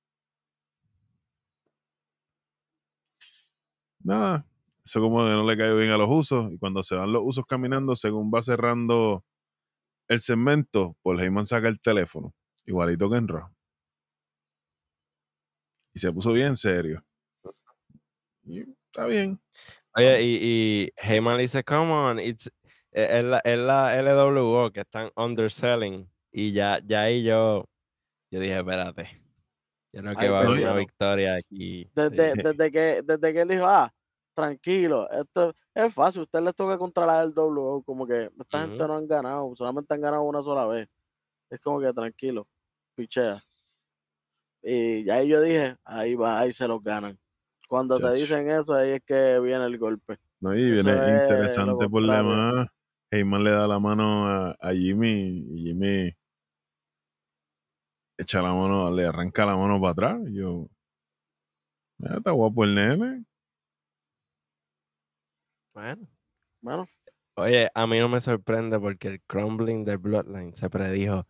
Speaker 3: Nada, eso como que no le cayó bien a los usos. Y cuando se van los usos caminando, según va cerrando el segmento, Paul Heyman saca el teléfono, igualito que en Raw. Y se puso bien serio. Y está bien.
Speaker 5: Oye, y, y Heyman le dice, come on, it's, e- es, la, es la LWO que están underselling. Y ya, ya ahí yo, yo dije, espérate. Yo creo que va a haber una victoria aquí. sí".
Speaker 1: Desde, desde, que, desde que él dijo, ah, tranquilo, esto es fácil, usted les toca contra la LWO, como que esta gente no han ganado, solamente han ganado una sola vez. Es como que tranquilo, pichea. Y ya ahí yo dije, ahí va, ahí se los ganan. Cuando te dicen eso, ahí es que viene el golpe.
Speaker 3: No, y viene interesante por demás. Heyman le da la mano a, a Jimmy y Jimmy echa la mano, le arranca la mano para atrás. Y yo, "Ah, está guapo el nene.
Speaker 5: Bueno.
Speaker 1: Bueno,
Speaker 5: Oye, a mí no me sorprende porque el crumbling del Bloodline se predijo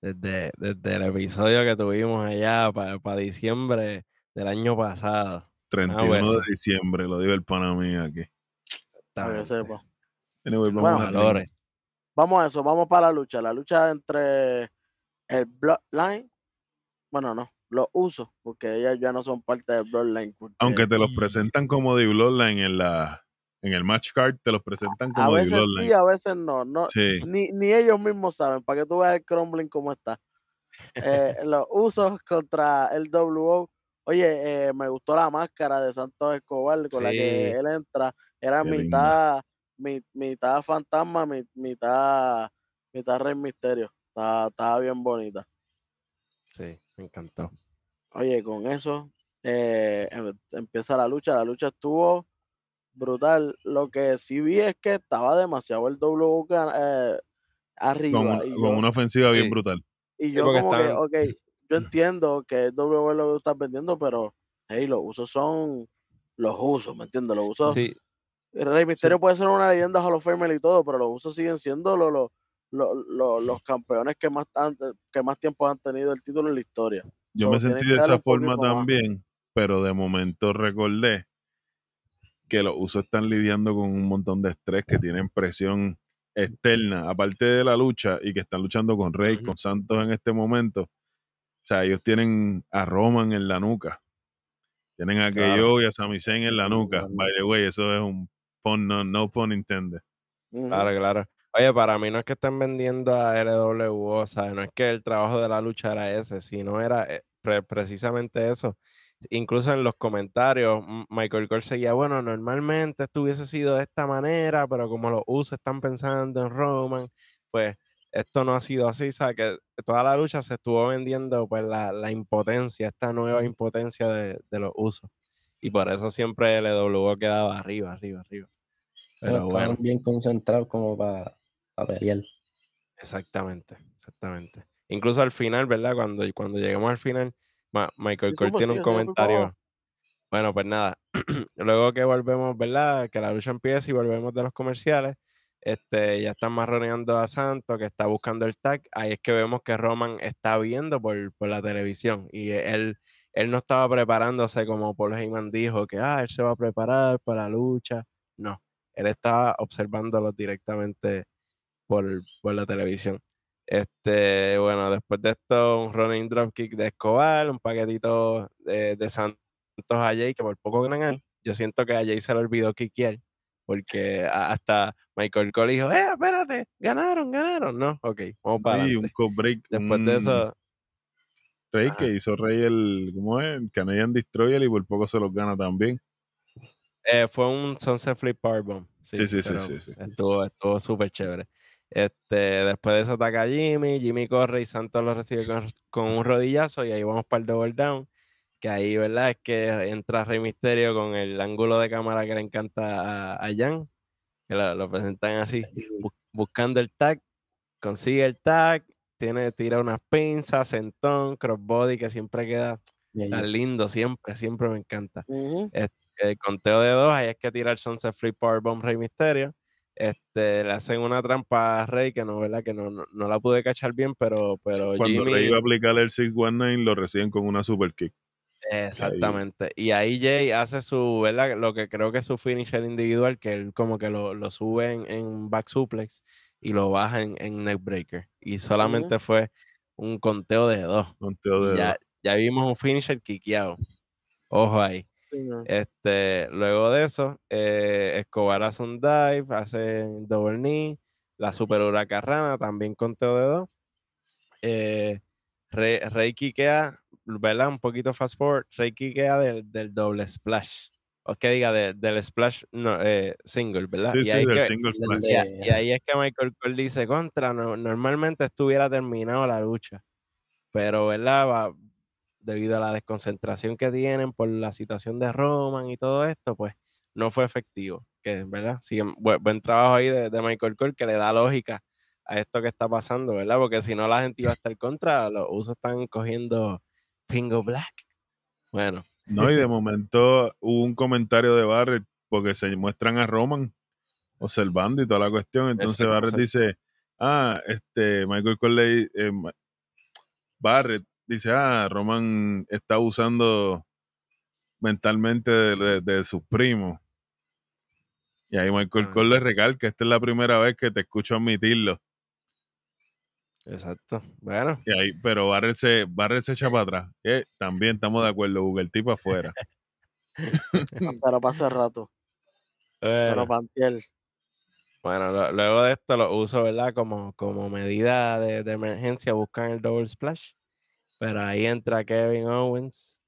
Speaker 5: desde, desde el episodio que tuvimos allá para diciembre del año pasado.
Speaker 3: 31 de
Speaker 5: hueso.
Speaker 3: diciembre, lo digo el pana mío aquí.
Speaker 1: para que sepa.
Speaker 3: Anyway,
Speaker 1: Bueno,
Speaker 3: vamos ring.
Speaker 5: Valores.
Speaker 1: Vamos a eso, vamos para la lucha. La lucha entre el Bloodline, bueno, no, los usos, porque ellas ya no son parte del Bloodline. porque
Speaker 3: Aunque te los presentan como The Bloodline en la en el match card, te los presentan
Speaker 1: a
Speaker 3: como The
Speaker 1: veces sí, a veces no. no
Speaker 3: Sí,
Speaker 1: ni, ni ellos mismos saben, para que tú veas el crumbling como está. Eh, los usos contra el WO. Oye, eh, me gustó la máscara de Santos Escobar con la que él entra. Era
Speaker 3: Qué
Speaker 1: mitad, mi- mitad fantasma, mi- mitad, mitad Rey Misterio. Estaba, estaba bien bonita.
Speaker 5: Sí, me encantó.
Speaker 1: Oye, con eso eh, em- empieza la lucha. La lucha estuvo brutal. Lo que sí vi es que estaba demasiado el gana- eh, arriba.
Speaker 3: con,
Speaker 1: y
Speaker 3: con
Speaker 1: yo-
Speaker 3: una ofensiva bien brutal.
Speaker 1: y
Speaker 5: Sí,
Speaker 1: yo como que, ok, yo entiendo que el WWE lo estás vendiendo, pero hey, los usos son los usos, ¿me entiendes? Los usos.
Speaker 5: Sí,
Speaker 1: el Rey Misterio puede ser una leyenda Hall of Famer y todo, pero los usos siguen siendo los, los, los, los- los campeones que más, han- que más tiempo han tenido el título en la historia.
Speaker 3: Yo
Speaker 1: So,
Speaker 3: me sentí de esa forma
Speaker 1: más.
Speaker 3: también, pero de momento recordé que los usos están lidiando con un montón de estrés, que tienen presión externa, aparte de la lucha, y que están luchando con Rey, con Santos en este momento. O sea, ellos tienen a Roman en la nuca. Tienen a
Speaker 5: Claro.
Speaker 3: KO y a Sami Zayn en la nuca. By the way, eso es un pun, no, no pun intended.
Speaker 5: Claro, claro. Oye, para mí no es que estén vendiendo a LWO, o sea, no es que el trabajo de la lucha era ese, sino era eh, pre- precisamente eso. Incluso en los comentarios, Michael Cole seguía, bueno, normalmente esto hubiese sido de esta manera, pero como los usos están pensando en Roman, pues esto no ha sido así, o sea, que toda la lucha se estuvo vendiendo pues la, la impotencia, esta nueva impotencia de, de los usos. Y por eso siempre LWO quedaba arriba, arriba, arriba.
Speaker 4: Pero
Speaker 5: bueno.
Speaker 4: bien concentrados como para pelear.
Speaker 5: Exactamente, exactamente. Incluso al final, ¿verdad? Cuando, cuando lleguemos al final, Ma- Michael Cole tiene un comentario. Bueno, pues nada, luego que volvemos, ¿verdad? Que la lucha empieza y volvemos de los comerciales, este, ya están marroneando a Santos, que está buscando el tag. Ahí es que vemos que Roman está viendo por, por la televisión y él, él no estaba preparándose como Paul Heyman dijo, que ah, él se va a preparar para la lucha. No, él estaba observándolo directamente por, por la televisión. Este, bueno, después de esto, un running dropkick de Escobar, un paquetito de, de Santos a Jay, que por poco ganan. Yo siento que a Jay se le olvidó kickear, porque hasta Michael Cole dijo, ¡eh, espérate! ¡Ganaron, ganaron! No, ok, vamos para
Speaker 3: Y un break.
Speaker 5: Después de eso,
Speaker 3: Rey
Speaker 5: Ajá.
Speaker 3: que hizo Rey el, ¿cómo es? El Canadian Destroyer y por poco se los gana también.
Speaker 5: eh, fue un Sunset Flip Powerbomb. Sí,
Speaker 3: Sí, sí, sí, sí, sí.
Speaker 5: Estuvo, estuvo súper chévere. Este, después de eso ataca Jimmy, Jimmy corre y Santos lo recibe con, con un rodillazo y ahí vamos para el double down. Que ahí, ¿verdad? Es que entra Rey Misterio con el ángulo de cámara que le encanta a, a Jan, que lo, lo presentan así, bu- buscando el tag, consigue el tag, tiene, tira unas pinzas, sentón, crossbody, que siempre queda tan lindo, siempre, siempre me encanta
Speaker 1: Ujú.
Speaker 5: el conteo de dos, ahí es que tira el Sunset Flip Powerbomb Rey Misterio. Este, le hacen una trampa a Rey que no, ¿verdad? Que no, no, no la pude cachar bien, pero, pero
Speaker 3: Cuando
Speaker 5: Jimmy.
Speaker 3: Rey iba a aplicar el 619, lo reciben con una super kick.
Speaker 5: Exactamente. Y ahí Jay hace su, ¿verdad? Lo que creo que es su finisher individual, que él como que lo, lo sube en, en back suplex y lo baja en, en neckbreaker. Y solamente fue un conteo de dos.
Speaker 3: Conteo de
Speaker 5: ya,
Speaker 3: dos.
Speaker 5: ya vimos un finisher quiqueado. Ojo ahí.
Speaker 1: Sí, no.
Speaker 5: Este, luego de eso, eh, Escobar hace un dive, hace double knee, la super huracarrana, también conteo de dos. Eh, Rey, Rey quiquea, ¿verdad? Un poquito fast forward, Rey quiquea del, del doble splash. O que diga de- del splash no, eh, single, ¿verdad?
Speaker 3: Sí,
Speaker 5: y,
Speaker 3: sí,
Speaker 5: ahí
Speaker 3: del
Speaker 5: que-
Speaker 3: single splash.
Speaker 5: y y ahí es que Michael Cole dice, contra, no- normalmente estuviera terminado la lucha. Pero, ¿verdad? Va- debido a la desconcentración que tienen por la situación de Roman y todo esto, pues no fue efectivo. Que, ¿verdad? Sí, buen, buen trabajo ahí de, de Michael Cole que le da lógica a esto que está pasando, ¿verdad? Porque si no la gente iba a estar contra, los usos están cogiendo Pingo Black. Bueno,
Speaker 3: No, y de momento hubo un comentario de Barrett porque se muestran a Roman observando y toda la cuestión. Entonces Barrett dice, ah, este, Michael Corley, eh, Barrett dice, ah, Roman está abusando mentalmente de, de- de sus primos. Y ahí Michael
Speaker 5: Ah.
Speaker 3: Cole le recalca, esta es la primera vez que te escucho admitirlo.
Speaker 5: exacto. Bueno,
Speaker 3: Y ahí, pero Barrett se, Barrett se echa para atrás. Eh, también estamos de acuerdo, Google, el tipo afuera.
Speaker 1: Pero para hace rato. Pero
Speaker 5: bueno,
Speaker 1: para antier.
Speaker 5: bueno, lo- luego de esto lo uso, ¿verdad? Como, como medida de, de emergencia, buscan el double splash. Pero ahí entra Kevin Owens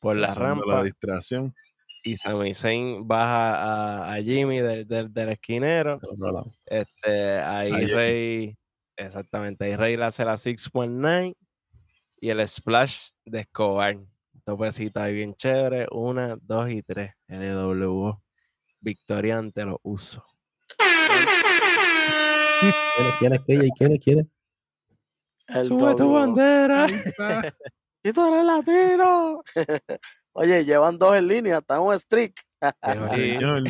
Speaker 5: por la rampa.
Speaker 3: La distracción.
Speaker 5: y Sami Zayn baja a, a Jimmy del, del, del esquinero. Este, ahí
Speaker 3: Ahí-
Speaker 5: Rey, exactamente, ahí Rey le hace la 619 y el splash de Escobar. Topecito ahí bien chévere. Una, dos y tres. LWO. Victoria ante los usos.
Speaker 4: ¿Quién es? ¿Quién es? ¿Quién es? ¿Quién es? ¿Quién es?
Speaker 1: El
Speaker 5: Sube tu bandera.
Speaker 1: ¡Y tú eres latino! Oye, llevan dos en línea, están en un streak.
Speaker 5: Sí.
Speaker 1: En un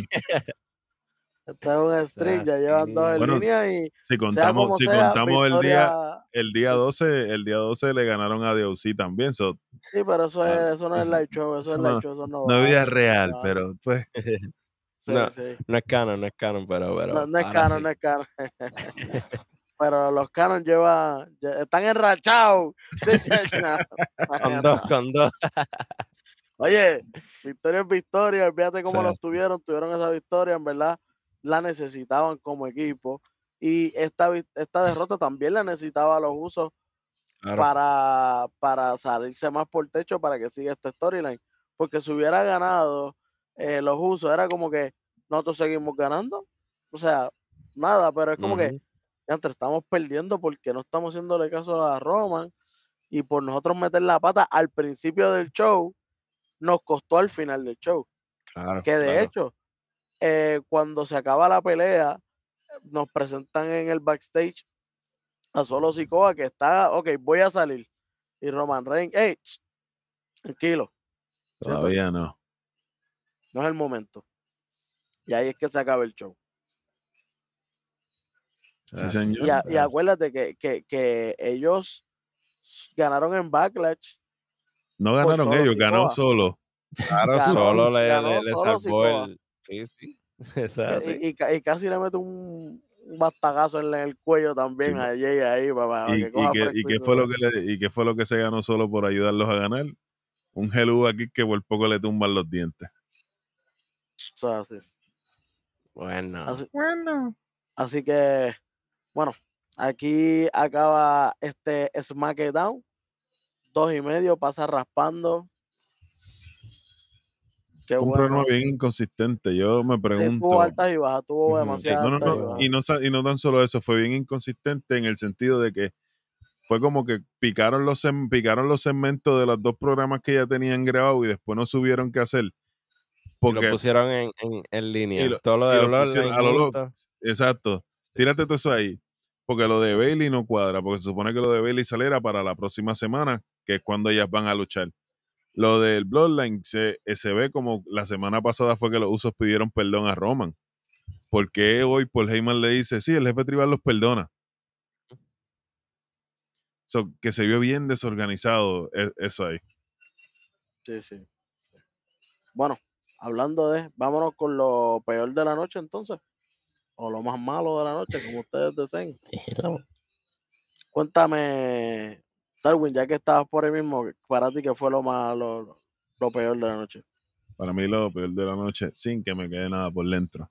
Speaker 1: streak, ya llevan dos en
Speaker 3: Bueno,
Speaker 1: línea y
Speaker 3: si contamos, si
Speaker 1: sea,
Speaker 3: contamos el día, el día 12, el día 12 le ganaron a DOC también. so,
Speaker 1: Sí, pero eso,
Speaker 3: Ah,
Speaker 1: es, eso no es
Speaker 3: eso-
Speaker 1: live show, eso,
Speaker 3: eso
Speaker 1: es
Speaker 3: no-
Speaker 1: live show, eso no
Speaker 3: no es
Speaker 1: va,
Speaker 3: vida real,
Speaker 1: va.
Speaker 3: pero pues
Speaker 1: Sí,
Speaker 5: No,
Speaker 1: sí.
Speaker 5: No es canon, no es canon, pero. pero
Speaker 1: No, no es canon,
Speaker 5: sí.
Speaker 1: no es canon. Pero los canon llevan, ya- están enrachados.
Speaker 5: Con dos, con dos.
Speaker 1: Oye, victoria es victoria, olvídate cómo
Speaker 5: Sí,
Speaker 1: los tuvieron, tuvieron esa victoria, en verdad la necesitaban como equipo. Y esta, esta derrota también la necesitaba a los usos
Speaker 5: Claro.
Speaker 1: para, para salirse más por techo para que siga esta storyline. Porque si hubiera ganado eh, los usos, era como que nosotros seguimos ganando. O sea, nada, pero es como que
Speaker 5: Ujú.
Speaker 1: antes estamos perdiendo porque no estamos haciéndole caso a Roman y por nosotros meter la pata al principio del show, nos costó al final del show.
Speaker 5: Claro,
Speaker 1: Que de
Speaker 5: claro.
Speaker 1: hecho, eh, cuando se acaba la pelea, nos presentan en el backstage a Solo Sikoa que está, ok, voy a salir. Y Roman Reigns, hey, tranquilo,
Speaker 3: todavía no.
Speaker 1: no es el momento. Y ahí es que se acaba el show.
Speaker 3: Sí,
Speaker 5: Así,
Speaker 3: señor.
Speaker 1: Y, a- y
Speaker 5: así.
Speaker 1: acuérdate que, que, que ellos ganaron en Backlash.
Speaker 3: No ganaron
Speaker 1: solo
Speaker 3: ellos, ganó
Speaker 1: Sikoa.
Speaker 3: solo.
Speaker 5: Claro,
Speaker 1: ganó-
Speaker 5: solo le,
Speaker 1: ganó
Speaker 5: le- salvó el. Sí, sí.
Speaker 1: Y, y ca- y casi le mete un, bastagazo en el cuello también
Speaker 3: Sí,
Speaker 1: a Jay ahí para,
Speaker 3: ¿Y,
Speaker 1: que
Speaker 3: y
Speaker 1: coja
Speaker 3: qué, fue lo que le- ¿Y qué fue lo que se ganó solo por ayudarlos a ganar? Un gelú aquí que por poco le tumban los dientes.
Speaker 1: O sea, así.
Speaker 5: Bueno.
Speaker 1: Así,
Speaker 3: Bueno.
Speaker 1: así que, bueno, aquí acaba este SmackDown. Dos y medio, pasa raspando. Qué
Speaker 3: Fue un
Speaker 1: bueno.
Speaker 3: programa bien inconsistente. Yo me pregunto.
Speaker 1: tuvo altas y bajas, tuvo demasiadas
Speaker 3: No, no,
Speaker 1: y
Speaker 3: no,
Speaker 1: bajas.
Speaker 3: y no, sa- y no tan solo eso, fue bien inconsistente en el sentido de que fue como que picaron los, picaron los segmentos de los dos programas que ya tenían grabado y después no subieron qué hacer.
Speaker 5: Y
Speaker 3: Porque,
Speaker 5: lo pusieron en, en, en línea.
Speaker 3: lo-
Speaker 5: Todo lo
Speaker 3: y
Speaker 5: de junto.
Speaker 3: exacto, tírate todo eso ahí. Porque lo de Bailey no cuadra, porque se supone que lo de Bailey saliera para la próxima semana, que es cuando ellas van a luchar. Lo del Bloodline se, eh, se ve como la semana pasada fue que los usos pidieron perdón a Roman. Porque hoy Paul Heyman le dice, sí, el jefe tribal los perdona. So, que se vio bien desorganizado e- eso ahí.
Speaker 1: Sí, sí. Bueno, hablando de, vámonos con lo peor de la noche entonces. O lo más malo de la noche, como ustedes deseen. Cuéntame, Darwin, ya que estabas por ahí mismo, para ti, ¿qué fue lo malo, lo, lo peor de la noche?
Speaker 3: Para mí lo peor de la noche, sin que me quede nada por dentro.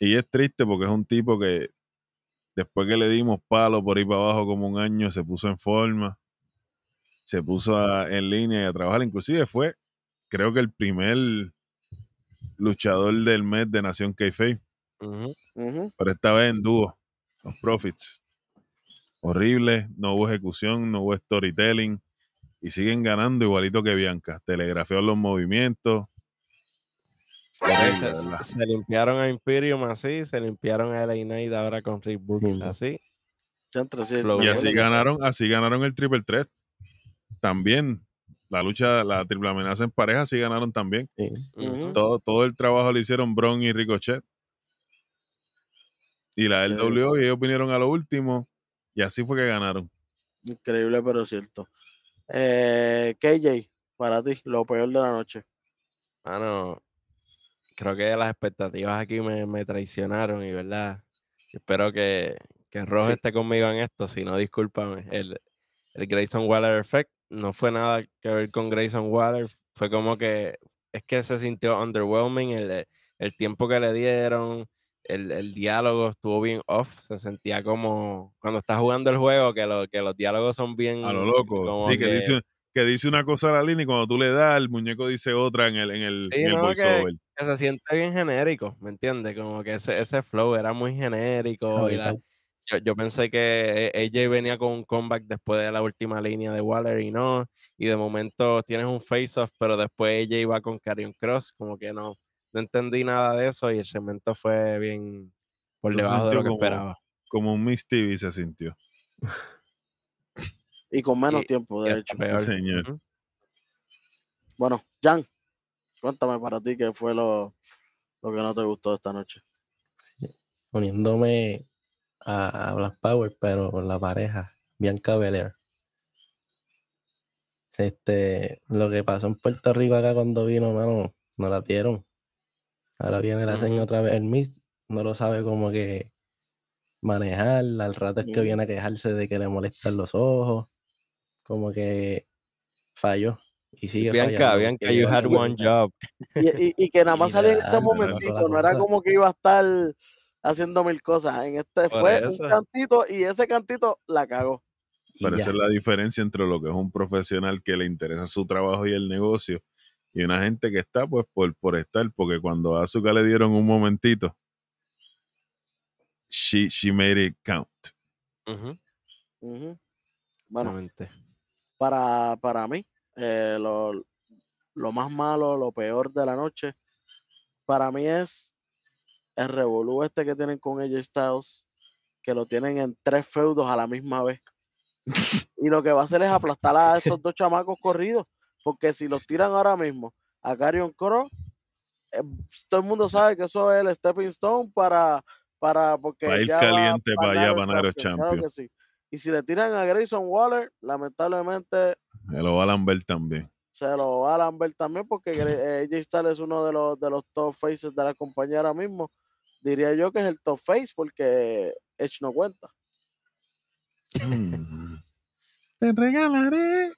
Speaker 3: Y es triste porque es un tipo que después que le dimos palo por ir para abajo como un año, se puso en forma, se puso a- en línea y a trabajar. Inclusive fue, creo que el primer luchador del mes de Nación Pero esta vez en dúo, los Profits. Horrible, no hubo ejecución, no hubo storytelling. y siguen ganando igualito que Bianca. Telegrafeó los movimientos. Horrible,
Speaker 5: Se, limpiaron a Imperium así, se limpiaron a LA Knight ahora con Rick Books
Speaker 4: Sí.
Speaker 5: así.
Speaker 3: Y así ganaron, así ganaron el triple threat. También. La lucha, la triple amenaza en pareja, sí ganaron también.
Speaker 4: Sí.
Speaker 3: Todo, todo el trabajo lo hicieron Bron y Ricochet. Y la
Speaker 1: Sí.
Speaker 3: LWO, y ellos vinieron a lo último. Y así fue que ganaron.
Speaker 1: Increíble, pero cierto. Eh, KJ, para ti, lo peor de la noche.
Speaker 5: Mano, creo que las expectativas aquí me, me traicionaron y verdad. Espero que, que Rojo
Speaker 1: Sí.
Speaker 5: esté conmigo en esto, si no, discúlpame. El, el Grayson Waller Effect no fue nada que ver con Grayson Waller, fue como que es que se sintió underwhelming el, el tiempo que le dieron, el, el diálogo estuvo bien off, se sentía como cuando estás jugando el juego que, lo, que los diálogos son bien
Speaker 3: A lo loco. Sí, que, dice, que dice una cosa a la línea y cuando tú le das, el muñeco dice otra en el, en el,
Speaker 5: Sí,
Speaker 3: en el
Speaker 5: no, que-
Speaker 3: voiceover.
Speaker 5: que se siente bien genérico, ¿me entiendes? Como que ese, ese flow era muy genérico. y la- yo, yo pensé que eh, AJ venía con un comeback después de la última línea de Waller y no. Y de momento tienes un face-off, pero después AJ va con Karrion Cross. Como que no, no entendí nada de eso y el segmento fue bien por
Speaker 3: Se
Speaker 5: debajo de lo que
Speaker 3: como-
Speaker 5: esperaba.
Speaker 3: Como un Miss TV se sintió.
Speaker 1: Y con menos
Speaker 5: Y-
Speaker 1: tiempo, de hecho.
Speaker 5: peor.
Speaker 3: señor.
Speaker 1: Bueno, Jan, cuéntame para ti qué fue lo, lo que no te gustó esta noche.
Speaker 4: Uniéndome a, a Black Power, pero con la pareja, Bianca Belair. Este, lo que pasó en Puerto Rico acá cuando vino, mano, no la dieron. Ahora viene la señora otra vez. El Miss no lo sabe como que manejar. Al rato es que viene a quejarse de que le molestan los ojos. Como que falló. Y sigue
Speaker 5: Bianca,
Speaker 4: fallando,
Speaker 5: Bianca, you
Speaker 4: yo
Speaker 5: had one job.
Speaker 1: Y, y- y que nada más salía en ese momentito, no era como que iba a estar haciendo mil cosas. En este
Speaker 5: Por
Speaker 1: fue
Speaker 5: eso.
Speaker 1: un cantito y ese cantito la cagó.
Speaker 3: Pero esa es la diferencia entre lo que es un profesional que le interesa su trabajo y el negocio y una gente que está pues por, por estar, porque cuando a Azuka le dieron un momentito, she, she made it count.
Speaker 5: Ujú.
Speaker 1: Bueno, para, para mí, eh, lo, lo más malo, lo peor de la noche, para mí es el revolú este que tienen con AJ Styles, que lo tienen en tres feudos a la misma vez. y lo que va a hacer es aplastar a estos dos chamacos corridos, porque si los tiran ahora mismo a Carrion Cross, eh, todo el mundo sabe que eso es el stepping stone para, para porque
Speaker 3: Va a ir
Speaker 1: ya va
Speaker 3: caliente para allá,
Speaker 1: ganar
Speaker 3: para el
Speaker 1: claro que sí. Y si le tiran a Grayson Waller, lamentablemente
Speaker 3: Se lo va a Lambert también.
Speaker 1: se lo va a Lambert también porque eh, AJ Styles es uno de los, de los top faces de la compañía ahora mismo. Diría yo que es el top face porque Edge no cuenta.
Speaker 3: Mm. Te regalaré.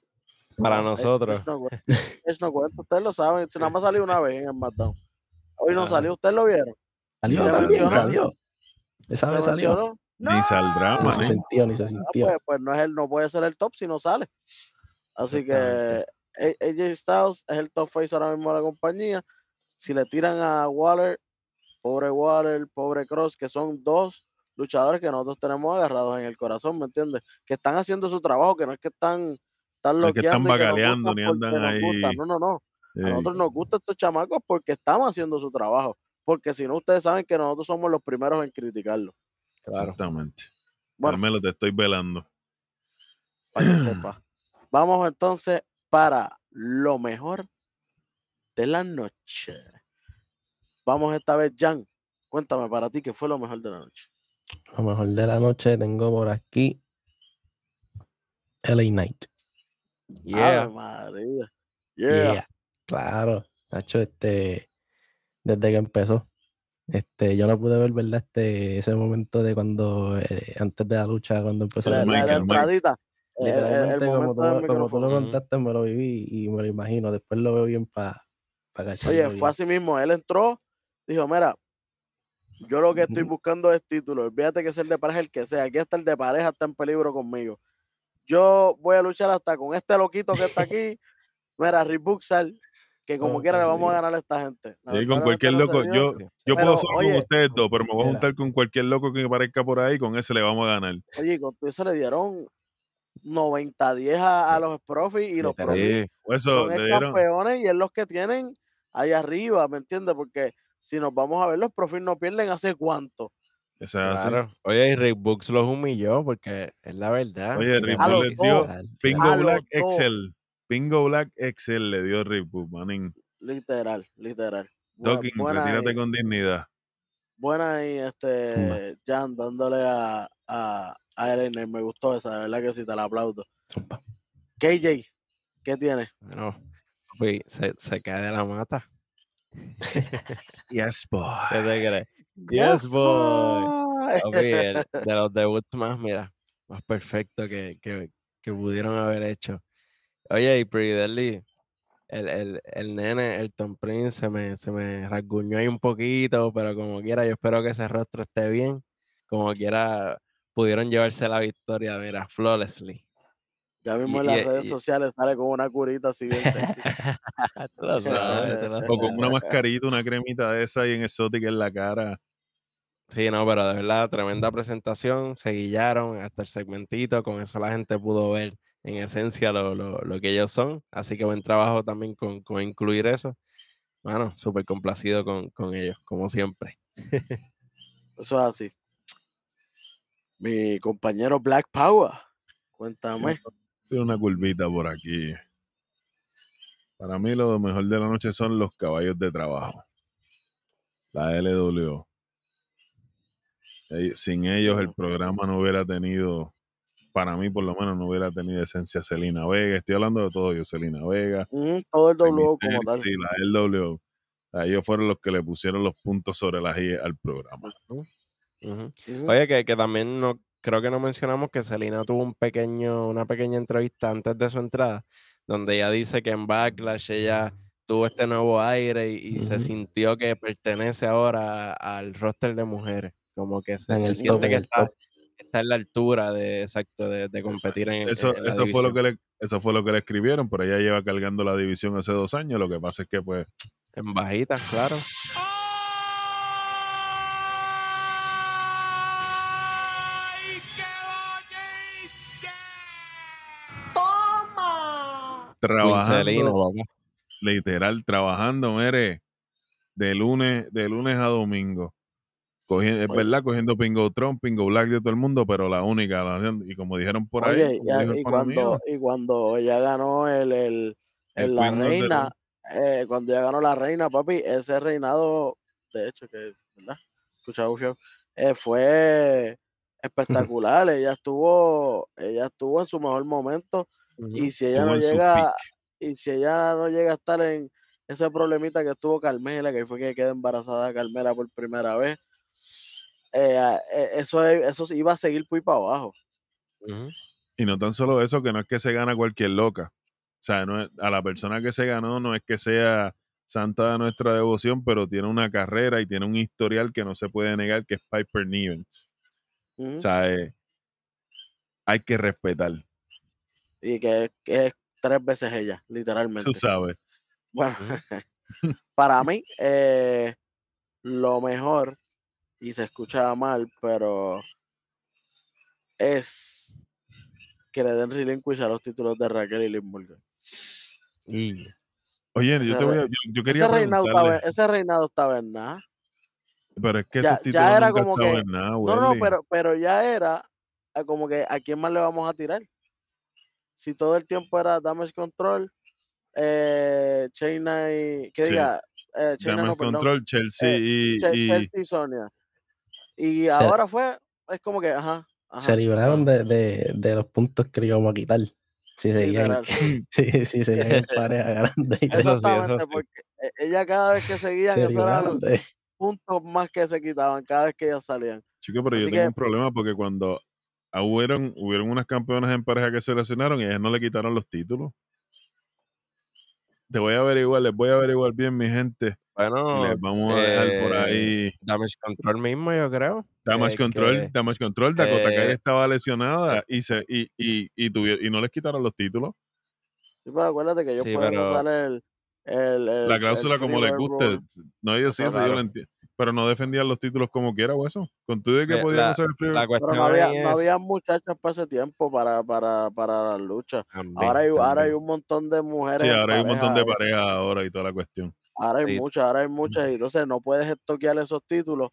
Speaker 5: Para
Speaker 1: No,
Speaker 5: nosotros.
Speaker 1: Edge no, cuenta. No ustedes lo saben. Si nada más salió una vez en el SmackDown. Hoy no
Speaker 5: Ajá.
Speaker 1: salió, ¿ustedes lo vieron?
Speaker 4: Salió,
Speaker 1: se
Speaker 4: salió. Esa
Speaker 1: ¿Se
Speaker 4: vez salió.
Speaker 1: mencionó?
Speaker 3: Ni saldrá,
Speaker 4: Ni se sintió, ni se
Speaker 1: Ah,
Speaker 4: sintió.
Speaker 1: pues, pues no, es el, no puede ser el top si no sale. Así que AJ Styles es el top face ahora mismo de la compañía. Si le tiran a Waller, pobre Waller, pobre Cross, que son dos luchadores que nosotros tenemos agarrados en el corazón, ¿me entiendes? Que están haciendo su trabajo, que no es que están, están
Speaker 3: No es que están bagaleando, ni andan ahí.
Speaker 1: No, no, no.
Speaker 3: Sí.
Speaker 1: A nosotros nos gustan estos chamacos porque estamos haciendo su trabajo. Porque si no, ustedes saben que nosotros somos los primeros en criticarlo.
Speaker 5: Claro.
Speaker 3: Exactamente.
Speaker 1: Bueno,
Speaker 3: Carmelo, te estoy velando.
Speaker 1: para que sepa. Vamos entonces para lo mejor de la noche. Vamos esta vez, Jan. Cuéntame para ti qué fue lo mejor de la noche.
Speaker 4: Lo mejor de la noche tengo por aquí LA Knight.
Speaker 5: Yeah.
Speaker 1: María. Yeah.
Speaker 4: Yeah, Claro, Nacho, este, desde que empezó, este, yo no pude ver, ¿verdad? Este, ese momento de cuando, eh, antes de la lucha, cuando empezó
Speaker 1: La,
Speaker 4: la
Speaker 1: la-
Speaker 3: Michael,
Speaker 1: la
Speaker 3: Mike.
Speaker 1: entradita. eh, el- el-
Speaker 4: Literalmente, como tú, como tú lo contaste, me lo viví y me lo imagino. Después lo veo bien para pa cacharlo
Speaker 1: Oye, fue así mismo. Él entró, dijo, mira, yo lo que estoy buscando es título. Olvídate que es el de pareja el que sea. Aquí está el de pareja, está en peligro conmigo. Yo voy a luchar hasta con este loquito que está aquí. Mira, Rick que como quiera le vamos a
Speaker 4: sí.
Speaker 1: ganar a esta gente.
Speaker 3: Y con cualquier
Speaker 1: no
Speaker 3: loco, yo, yo
Speaker 1: Pero,
Speaker 3: puedo solo
Speaker 1: oye,
Speaker 3: con ustedes dos, pero me voy a juntar con cualquier loco que aparezca por ahí, con ese le vamos a ganar.
Speaker 1: Oye, con eso le dieron 90-10 a, a los profis y los profis
Speaker 5: Sí,
Speaker 3: Eso
Speaker 1: son el campeones y es los que tienen ahí arriba, ¿me entiendes? Porque si nos vamos a ver, los profis no pierden hace cuánto.
Speaker 3: Eso
Speaker 5: claro. Oye, y Rick Books los humilló porque es la verdad.
Speaker 3: Oye, Bull
Speaker 1: los
Speaker 3: les dio
Speaker 1: los
Speaker 3: Black
Speaker 1: dos.
Speaker 3: Excel. Pingo Black Excel le dio Rick Bull, manín.
Speaker 1: Literal, literal.
Speaker 3: Dawkins,
Speaker 1: buena
Speaker 3: retírate con dignidad.
Speaker 1: buena ahí, este, Jan, dándole a, a, a Elena, me gustó esa, de verdad que sí, te la aplaudo.
Speaker 4: Zumba.
Speaker 1: KJ, ¿qué tiene?
Speaker 5: Bueno, se, se cae de la mata.
Speaker 3: Yes, boy.
Speaker 5: ¿Qué te crees? Yes, boy. El- de los debuts más, mira, más perfecto que, que, que pudieron haber hecho. Oye, y Pretty Deadly, el, el, el nene, el Tom Prince, se me, se me rasguñó ahí un poquito, pero como quiera, yo espero que ese rostro esté bien. Como quiera, pudieron llevarse la victoria, mira, flawlessly.
Speaker 1: Ya mismo
Speaker 5: Y-
Speaker 1: en las
Speaker 5: y-
Speaker 1: redes
Speaker 5: y-
Speaker 1: sociales sale con una curita así bien sexy.
Speaker 5: Tú lo sabes, tú lo
Speaker 3: O con una mascarita, una cremita de esa y en exótica en la cara.
Speaker 5: Sí, no, pero de verdad, tremenda presentación, se guillaron hasta el segmentito, con eso la gente pudo ver en esencia lo, lo- lo que ellos son, así que buen trabajo también con, con incluir eso. Bueno, súper complacido con, con ellos, como siempre.
Speaker 1: Eso es así. Mi compañero Black Power, cuéntame.
Speaker 3: Tiene una curvita por aquí. Para mí lo mejor de la noche son los caballos de trabajo. La LW. Sin ellos el programa no hubiera tenido, para mí por lo menos no hubiera tenido esencia Celina Vega. Estoy hablando de todo yo, Celina Vega.
Speaker 1: Ujú, todo el W como tal.
Speaker 3: Sí, la LW. O sea, ellos fueron los que le pusieron los puntos sobre las I al programa.
Speaker 5: Oye, que, que también no, creo que no mencionamos que Selena tuvo un pequeño, una pequeña entrevista antes de su entrada, donde ella dice que en Backlash ella tuvo este nuevo aire y, y se sintió que pertenece ahora al roster de mujeres. Como que se, siente
Speaker 4: top,
Speaker 5: que está, está en la altura de, exacto, de, de competir en,
Speaker 3: Eso,
Speaker 5: en la
Speaker 3: eso fue lo que le, eso fue lo que le escribieron, pero ella lleva cargando la división hace dos años. Lo que pasa es que pues
Speaker 5: En bajitas, claro.
Speaker 3: Trabajando, literal, trabajando, mire, de lunes, de lunes a domingo. Cogiendo, es verdad, cogiendo Pingo Trump, Pingo Black de todo el mundo, pero la única, la- y como dijeron por ahí,
Speaker 1: Oye, y, cuando, y cuando ella ganó el, el,
Speaker 3: el
Speaker 1: el la reina, eh, cuando ella ganó la reina, papi, ese reinado, de hecho, que, ¿verdad? Show, eh, fue espectacular. ella estuvo, ella estuvo en su mejor momento. Y si ella
Speaker 3: estuvo
Speaker 1: no llega, y si ella no llega a estar en ese problemita que tuvo Carmela, que fue que quedó embarazada Carmela por primera vez, eh, a- eh, eso, es- eso iba a seguir muy para abajo.
Speaker 3: Y no tan solo eso, que no es que se gana cualquier loca. O sea, no es- a la persona que se ganó no es que sea santa de nuestra devoción, pero tiene una carrera y tiene un historial que no se puede negar, que es Piper Nivens.
Speaker 1: Ujú.
Speaker 3: O sea, eh, hay que respetar,
Speaker 1: y que, que es tres veces ella, literalmente.
Speaker 3: tú sabes.
Speaker 1: Bueno, para mí, eh, lo mejor, y se escucha mal, pero es que le den relinquish a los títulos de Raquel y Limburger.
Speaker 5: Y
Speaker 3: Oye, yo te voy a, yo, yo quería
Speaker 1: Ese reinado, ese reinado estaba en nada.
Speaker 3: pero es que
Speaker 1: ya-
Speaker 3: esos
Speaker 1: ya era
Speaker 3: nunca
Speaker 1: como que-
Speaker 3: en nada,
Speaker 1: No, no, pero, pero ya era ah, como que a quién más le vamos a tirar. Si todo el tiempo era Damage Control, eh, Chaina y. Que
Speaker 3: Sí.
Speaker 1: diga, eh,
Speaker 3: Damage
Speaker 1: no.
Speaker 3: Control, Chelsea
Speaker 1: Eh,
Speaker 3: y, y-
Speaker 1: Chelsea y Sonia. Y
Speaker 4: Se-
Speaker 1: ahora fue, es como que, ajá. ajá
Speaker 4: Se libraron de, de, de los puntos que le íbamos a quitar. Si seguían, si, si seguían en pareja grande. y.
Speaker 5: Eso sí, eso sí.
Speaker 1: porque eh, ella cada vez que seguían,
Speaker 4: Se
Speaker 1: esos eran los
Speaker 4: de.
Speaker 1: puntos más que se quitaban, cada vez que ellas salían.
Speaker 3: Chico, pero yo tengo
Speaker 1: que-
Speaker 3: un problema porque cuando hubieron, hubieron unas campeonas en pareja que se lesionaron y ellas no le quitaron los títulos. Te voy a averiguar, les voy a averiguar bien, mi gente.
Speaker 5: bueno,
Speaker 3: les vamos a dejar por
Speaker 5: eh,
Speaker 3: ahí.
Speaker 5: Damage Control mismo, yo creo.
Speaker 3: Damage
Speaker 5: eh,
Speaker 3: Control,
Speaker 5: que-
Speaker 3: Damage Control, Dakota Kai
Speaker 5: eh,
Speaker 3: estaba lesionada y se y, y, y, tuvi- y no les quitaron los títulos.
Speaker 1: Sí, pero acuérdate que ellos
Speaker 5: Sí,
Speaker 1: pueden
Speaker 5: pero-
Speaker 1: usar el. el, el-
Speaker 3: La
Speaker 1: el
Speaker 3: cláusula como les guste. No, ellos sí, eso yo lo entiendo. Pero no defendían los títulos como quiera, o eso. Con todo de que
Speaker 5: Eh,
Speaker 3: podían
Speaker 5: la-
Speaker 3: usar el free
Speaker 5: La
Speaker 1: Pero no había, no había muchachas para ese tiempo para, para, para las luchas.
Speaker 5: También,
Speaker 1: Ahora hay, ahora hay un montón de mujeres.
Speaker 3: Sí, ahora hay un montón de
Speaker 1: pareja,
Speaker 3: parejas ahora y toda la cuestión.
Speaker 1: Ahora hay
Speaker 5: Sí.
Speaker 1: muchas, ahora hay muchas. Y entonces no puedes estoquear esos títulos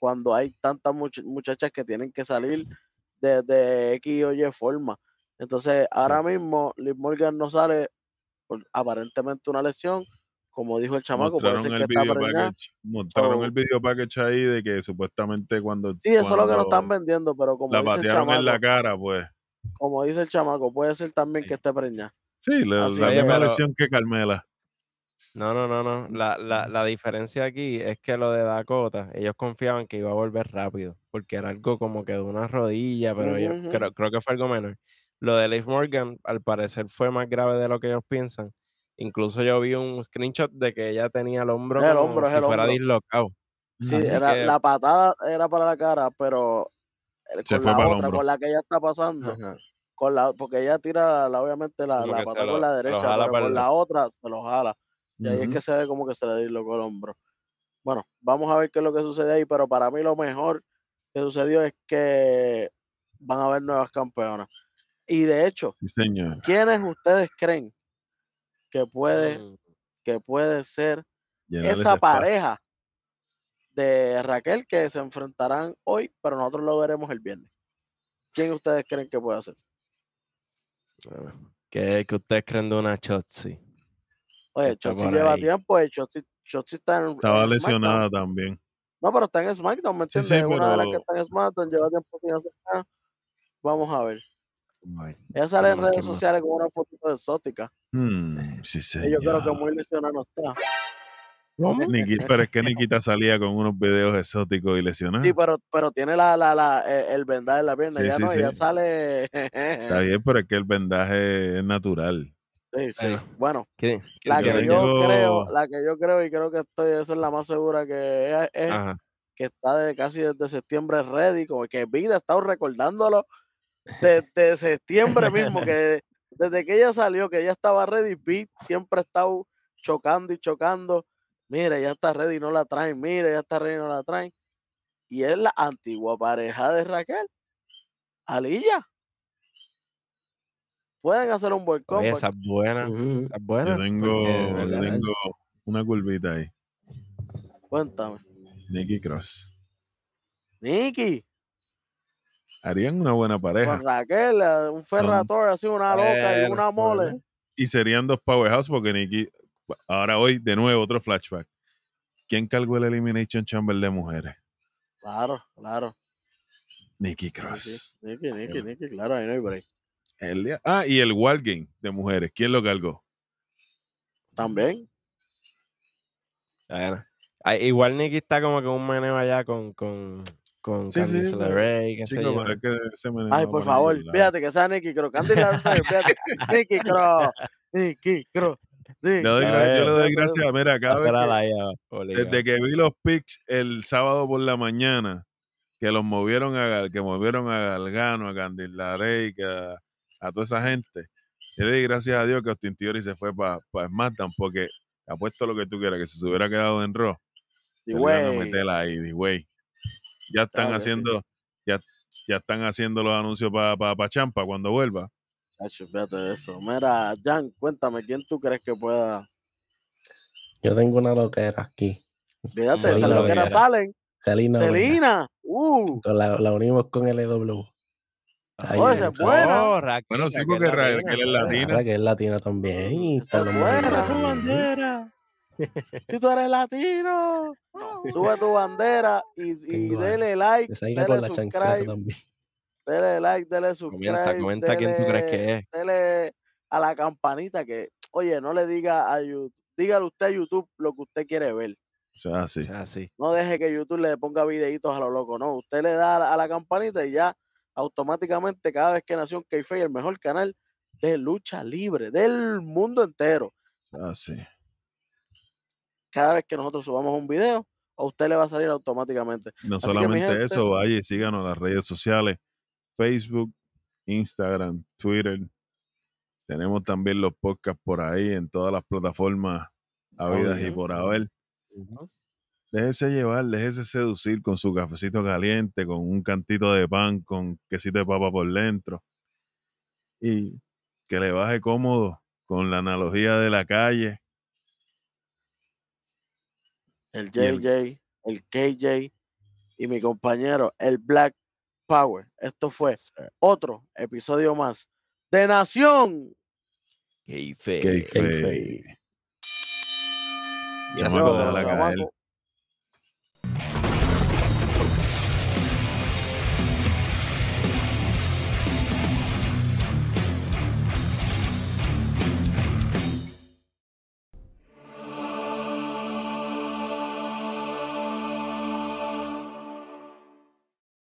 Speaker 1: cuando hay tantas much- muchachas que tienen que salir de, de X o Y forma. Entonces, ahora mismo Liv Morgan no sale por aparentemente una lesión. Como dijo el chamaco, puede ser
Speaker 3: Mostraron
Speaker 1: que
Speaker 3: el
Speaker 1: está
Speaker 3: video
Speaker 1: preñada.
Speaker 3: package, mostraron
Speaker 1: So-
Speaker 3: el video package ahí de que supuestamente cuando,
Speaker 1: Sí, eso es lo que nos están vendiendo, pero como
Speaker 3: la
Speaker 1: dice el
Speaker 3: patearon en la
Speaker 1: chamaco,
Speaker 3: cara, pues.
Speaker 1: como dice el chamaco, puede ser también
Speaker 5: Sí.
Speaker 1: que esté preñada.
Speaker 3: Sí, la, misma
Speaker 5: pero-
Speaker 3: lesión que Carmela.
Speaker 5: No, no, no, no. La, la, la diferencia aquí es que lo de Dakota, ellos confiaban que iba a volver rápido, porque era algo como que de una rodilla, pero yo
Speaker 1: Ujú, ujú.
Speaker 5: creo, creo que fue algo menor. Lo de Liv Morgan, al parecer, fue más grave de lo que ellos piensan. Incluso yo vi un screenshot de que ella tenía el hombro
Speaker 1: El
Speaker 5: como
Speaker 1: hombro, es
Speaker 5: si
Speaker 1: el
Speaker 5: fuera
Speaker 1: hombro.
Speaker 5: dislocado.
Speaker 1: Sí, era,
Speaker 5: que-
Speaker 1: la patada era para la cara, pero eh,
Speaker 3: Se
Speaker 1: con
Speaker 3: fue
Speaker 1: la
Speaker 3: para el
Speaker 1: otra,
Speaker 3: hombro.
Speaker 1: con la que ella está pasando,
Speaker 5: Ajá.
Speaker 1: con la, porque ella tira la, obviamente la,
Speaker 5: Como
Speaker 1: la patada
Speaker 5: lo-
Speaker 1: con la derecha, pero con
Speaker 5: el-
Speaker 1: la otra se lo jala. Y ahí es que se ve como que se le dislocó el hombro. Bueno, vamos a ver qué es lo que sucede ahí, pero para mí lo mejor que sucedió es que van a haber nuevas campeonas. Y de hecho,
Speaker 3: Sí, señor.
Speaker 1: ¿quiénes ustedes creen que puede,
Speaker 5: Mm.
Speaker 1: que puede ser
Speaker 3: Llenar
Speaker 1: esa pareja de Raquel que se enfrentarán hoy, pero nosotros lo veremos el viernes. ¿Quién ustedes creen que puede ser?
Speaker 5: Bueno, ¿Qué, qué ustedes creen de una Chotzi?
Speaker 1: Oye, Chotzi lleva
Speaker 5: ahí.
Speaker 1: tiempo, eh, Chotzi, Chotzi está en,
Speaker 3: Estaba
Speaker 1: en
Speaker 3: lesionada
Speaker 1: SmackDown.
Speaker 3: también.
Speaker 1: No, pero está en SmackDown, ¿me
Speaker 3: Sí,
Speaker 1: entiendes?
Speaker 3: sí,
Speaker 1: Una de las que
Speaker 3: pero-
Speaker 1: está en SmackDown, lleva tiempo sin hacer nada. Vamos a ver. Ella sale en
Speaker 5: ¿quién más,
Speaker 1: redes sociales con una fotito exótica.
Speaker 3: Hmm, sí,
Speaker 1: Y yo creo que muy lesionada no está.
Speaker 3: Niki- pero es que Nikita salía con unos videos exóticos y lesionados.
Speaker 1: Sí, pero, pero tiene la, la, la, el vendaje en la pierna.
Speaker 3: Sí,
Speaker 1: ya
Speaker 3: sí,
Speaker 1: no,
Speaker 3: sí.
Speaker 1: sale.
Speaker 3: Está bien, pero es que el vendaje es natural.
Speaker 1: sí, sí.
Speaker 5: Bueno.
Speaker 1: Bueno,
Speaker 5: ¿Quién- quién
Speaker 1: la que yo creo, la que yo creo y creo que estoy, esa es la más segura que es, es
Speaker 5: Ajá.
Speaker 1: que está de casi desde septiembre ready, como que Vida ha estado recordándolo desde septiembre mismo, que desde que ella salió, que ella estaba ready, Beat siempre ha estado chocando y chocando. Mira, ya está ready, no la traen, mira, ya está ready, no la traen. Y es la antigua pareja de Raquel, Alilla. Pueden hacer un combo.
Speaker 5: esa es buena. Esa es buena.
Speaker 3: Yo tengo,
Speaker 5: porque, de
Speaker 3: yo
Speaker 5: verdad,
Speaker 3: tengo una curvita ahí.
Speaker 1: Cuéntame.
Speaker 3: Nikki Cross.
Speaker 1: Nicky,
Speaker 3: Harían una buena pareja.
Speaker 1: con Raquel, eh, un Ferrator, así una loca y una mole.
Speaker 3: Y serían dos powerhouse porque Nikki. Ahora hoy, de nuevo, otro flashback. ¿Quién cargó el Elimination Chamber de mujeres?
Speaker 1: Claro, claro.
Speaker 3: Nikki Cross.
Speaker 1: sí. Nicky, Nicky, Nicky, claro, ahí no hay break.
Speaker 3: El día- ah, y el War Game de mujeres. ¿Quién lo cargó?
Speaker 1: También.
Speaker 5: Bueno. Ay, igual Nicky está como que un meneo allá con, con, con
Speaker 3: Sí, sí,
Speaker 5: Candice LeRae, qué sé yo.
Speaker 3: es que
Speaker 1: Ay, por favor, fíjate que sea Nicky Cross. Candy Larson, fíjate. Nicky Cross. Nicky Cross.
Speaker 3: Le doy
Speaker 5: A
Speaker 3: gracias- yo le
Speaker 5: ver.
Speaker 3: doy gracias. Mira, cada vez
Speaker 5: Hacer a
Speaker 3: que-
Speaker 5: la IA, obligado.
Speaker 3: Desde que vi los pics el sábado por la mañana, que los movieron a Gal- que movieron a Galgano, a Candilarey, que a, a toda esa gente, yo le di gracias a Dios que Austin Theory se fue para SmackDown, porque apuesto lo que tú quieras, que si se hubiera quedado en Raw,
Speaker 1: Y güey.
Speaker 3: meter ahí, di, güey. Ya están
Speaker 1: Claro que sí.
Speaker 3: haciendo, ya, ya están haciendo los anuncios para pa, Champa cuando vuelva.
Speaker 1: Chacho, fíjate de eso. Mira, Jan, cuéntame, ¿quién tú crees que pueda?
Speaker 4: Yo tengo una loquera aquí.
Speaker 1: Fíjate, esas loqueras salen.
Speaker 4: Celina. Vega.
Speaker 1: Selena. Uh.
Speaker 4: La, la unimos con LW. Ahí
Speaker 1: Oh,
Speaker 4: es.
Speaker 1: esa es buena.
Speaker 5: Oh, Raquel,
Speaker 3: Bueno, sí,
Speaker 5: Raquel
Speaker 3: porque Raquel
Speaker 5: latina.
Speaker 3: es latina.
Speaker 4: Ahora que es latina también. Y está
Speaker 1: es buena. Su
Speaker 5: bandera.
Speaker 1: Si tú eres latino, sube tu bandera y, y dele like, dele subscribe,
Speaker 4: también.
Speaker 1: dele like, dele subscribe,
Speaker 5: Comenta, comenta quién tú crees que es.
Speaker 1: dele a la campanita que, oye, no le diga a YouTube, dígale usted a YouTube lo que usted quiere ver.
Speaker 3: O sea, sí.
Speaker 5: O sea, sí.
Speaker 1: No deje que YouTube le ponga videitos a lo loco, no. Usted le da a la, a la campanita y ya automáticamente cada vez que Nación Keife, el mejor canal de lucha libre del mundo entero,
Speaker 3: Ah, sí.
Speaker 1: Cada vez que nosotros subamos un video, a usted le va a salir automáticamente.
Speaker 3: No
Speaker 1: Así
Speaker 3: solamente
Speaker 1: gente-
Speaker 3: eso, vaya y síganos en las redes sociales, Facebook, Instagram, Twitter. Tenemos también los podcasts por ahí en todas las plataformas habidas y por haber. déjese llevar, déjese seducir con su cafecito caliente, con un cantito de pan, con quesito de papa por dentro. Y que le baje cómodo con la analogía de la calle.
Speaker 1: El JJ, el KJ y mi compañero, el Black Power. Esto fue otro episodio más de Nación.
Speaker 5: Keife.
Speaker 3: Keife.
Speaker 4: Keife.
Speaker 5: Ya se.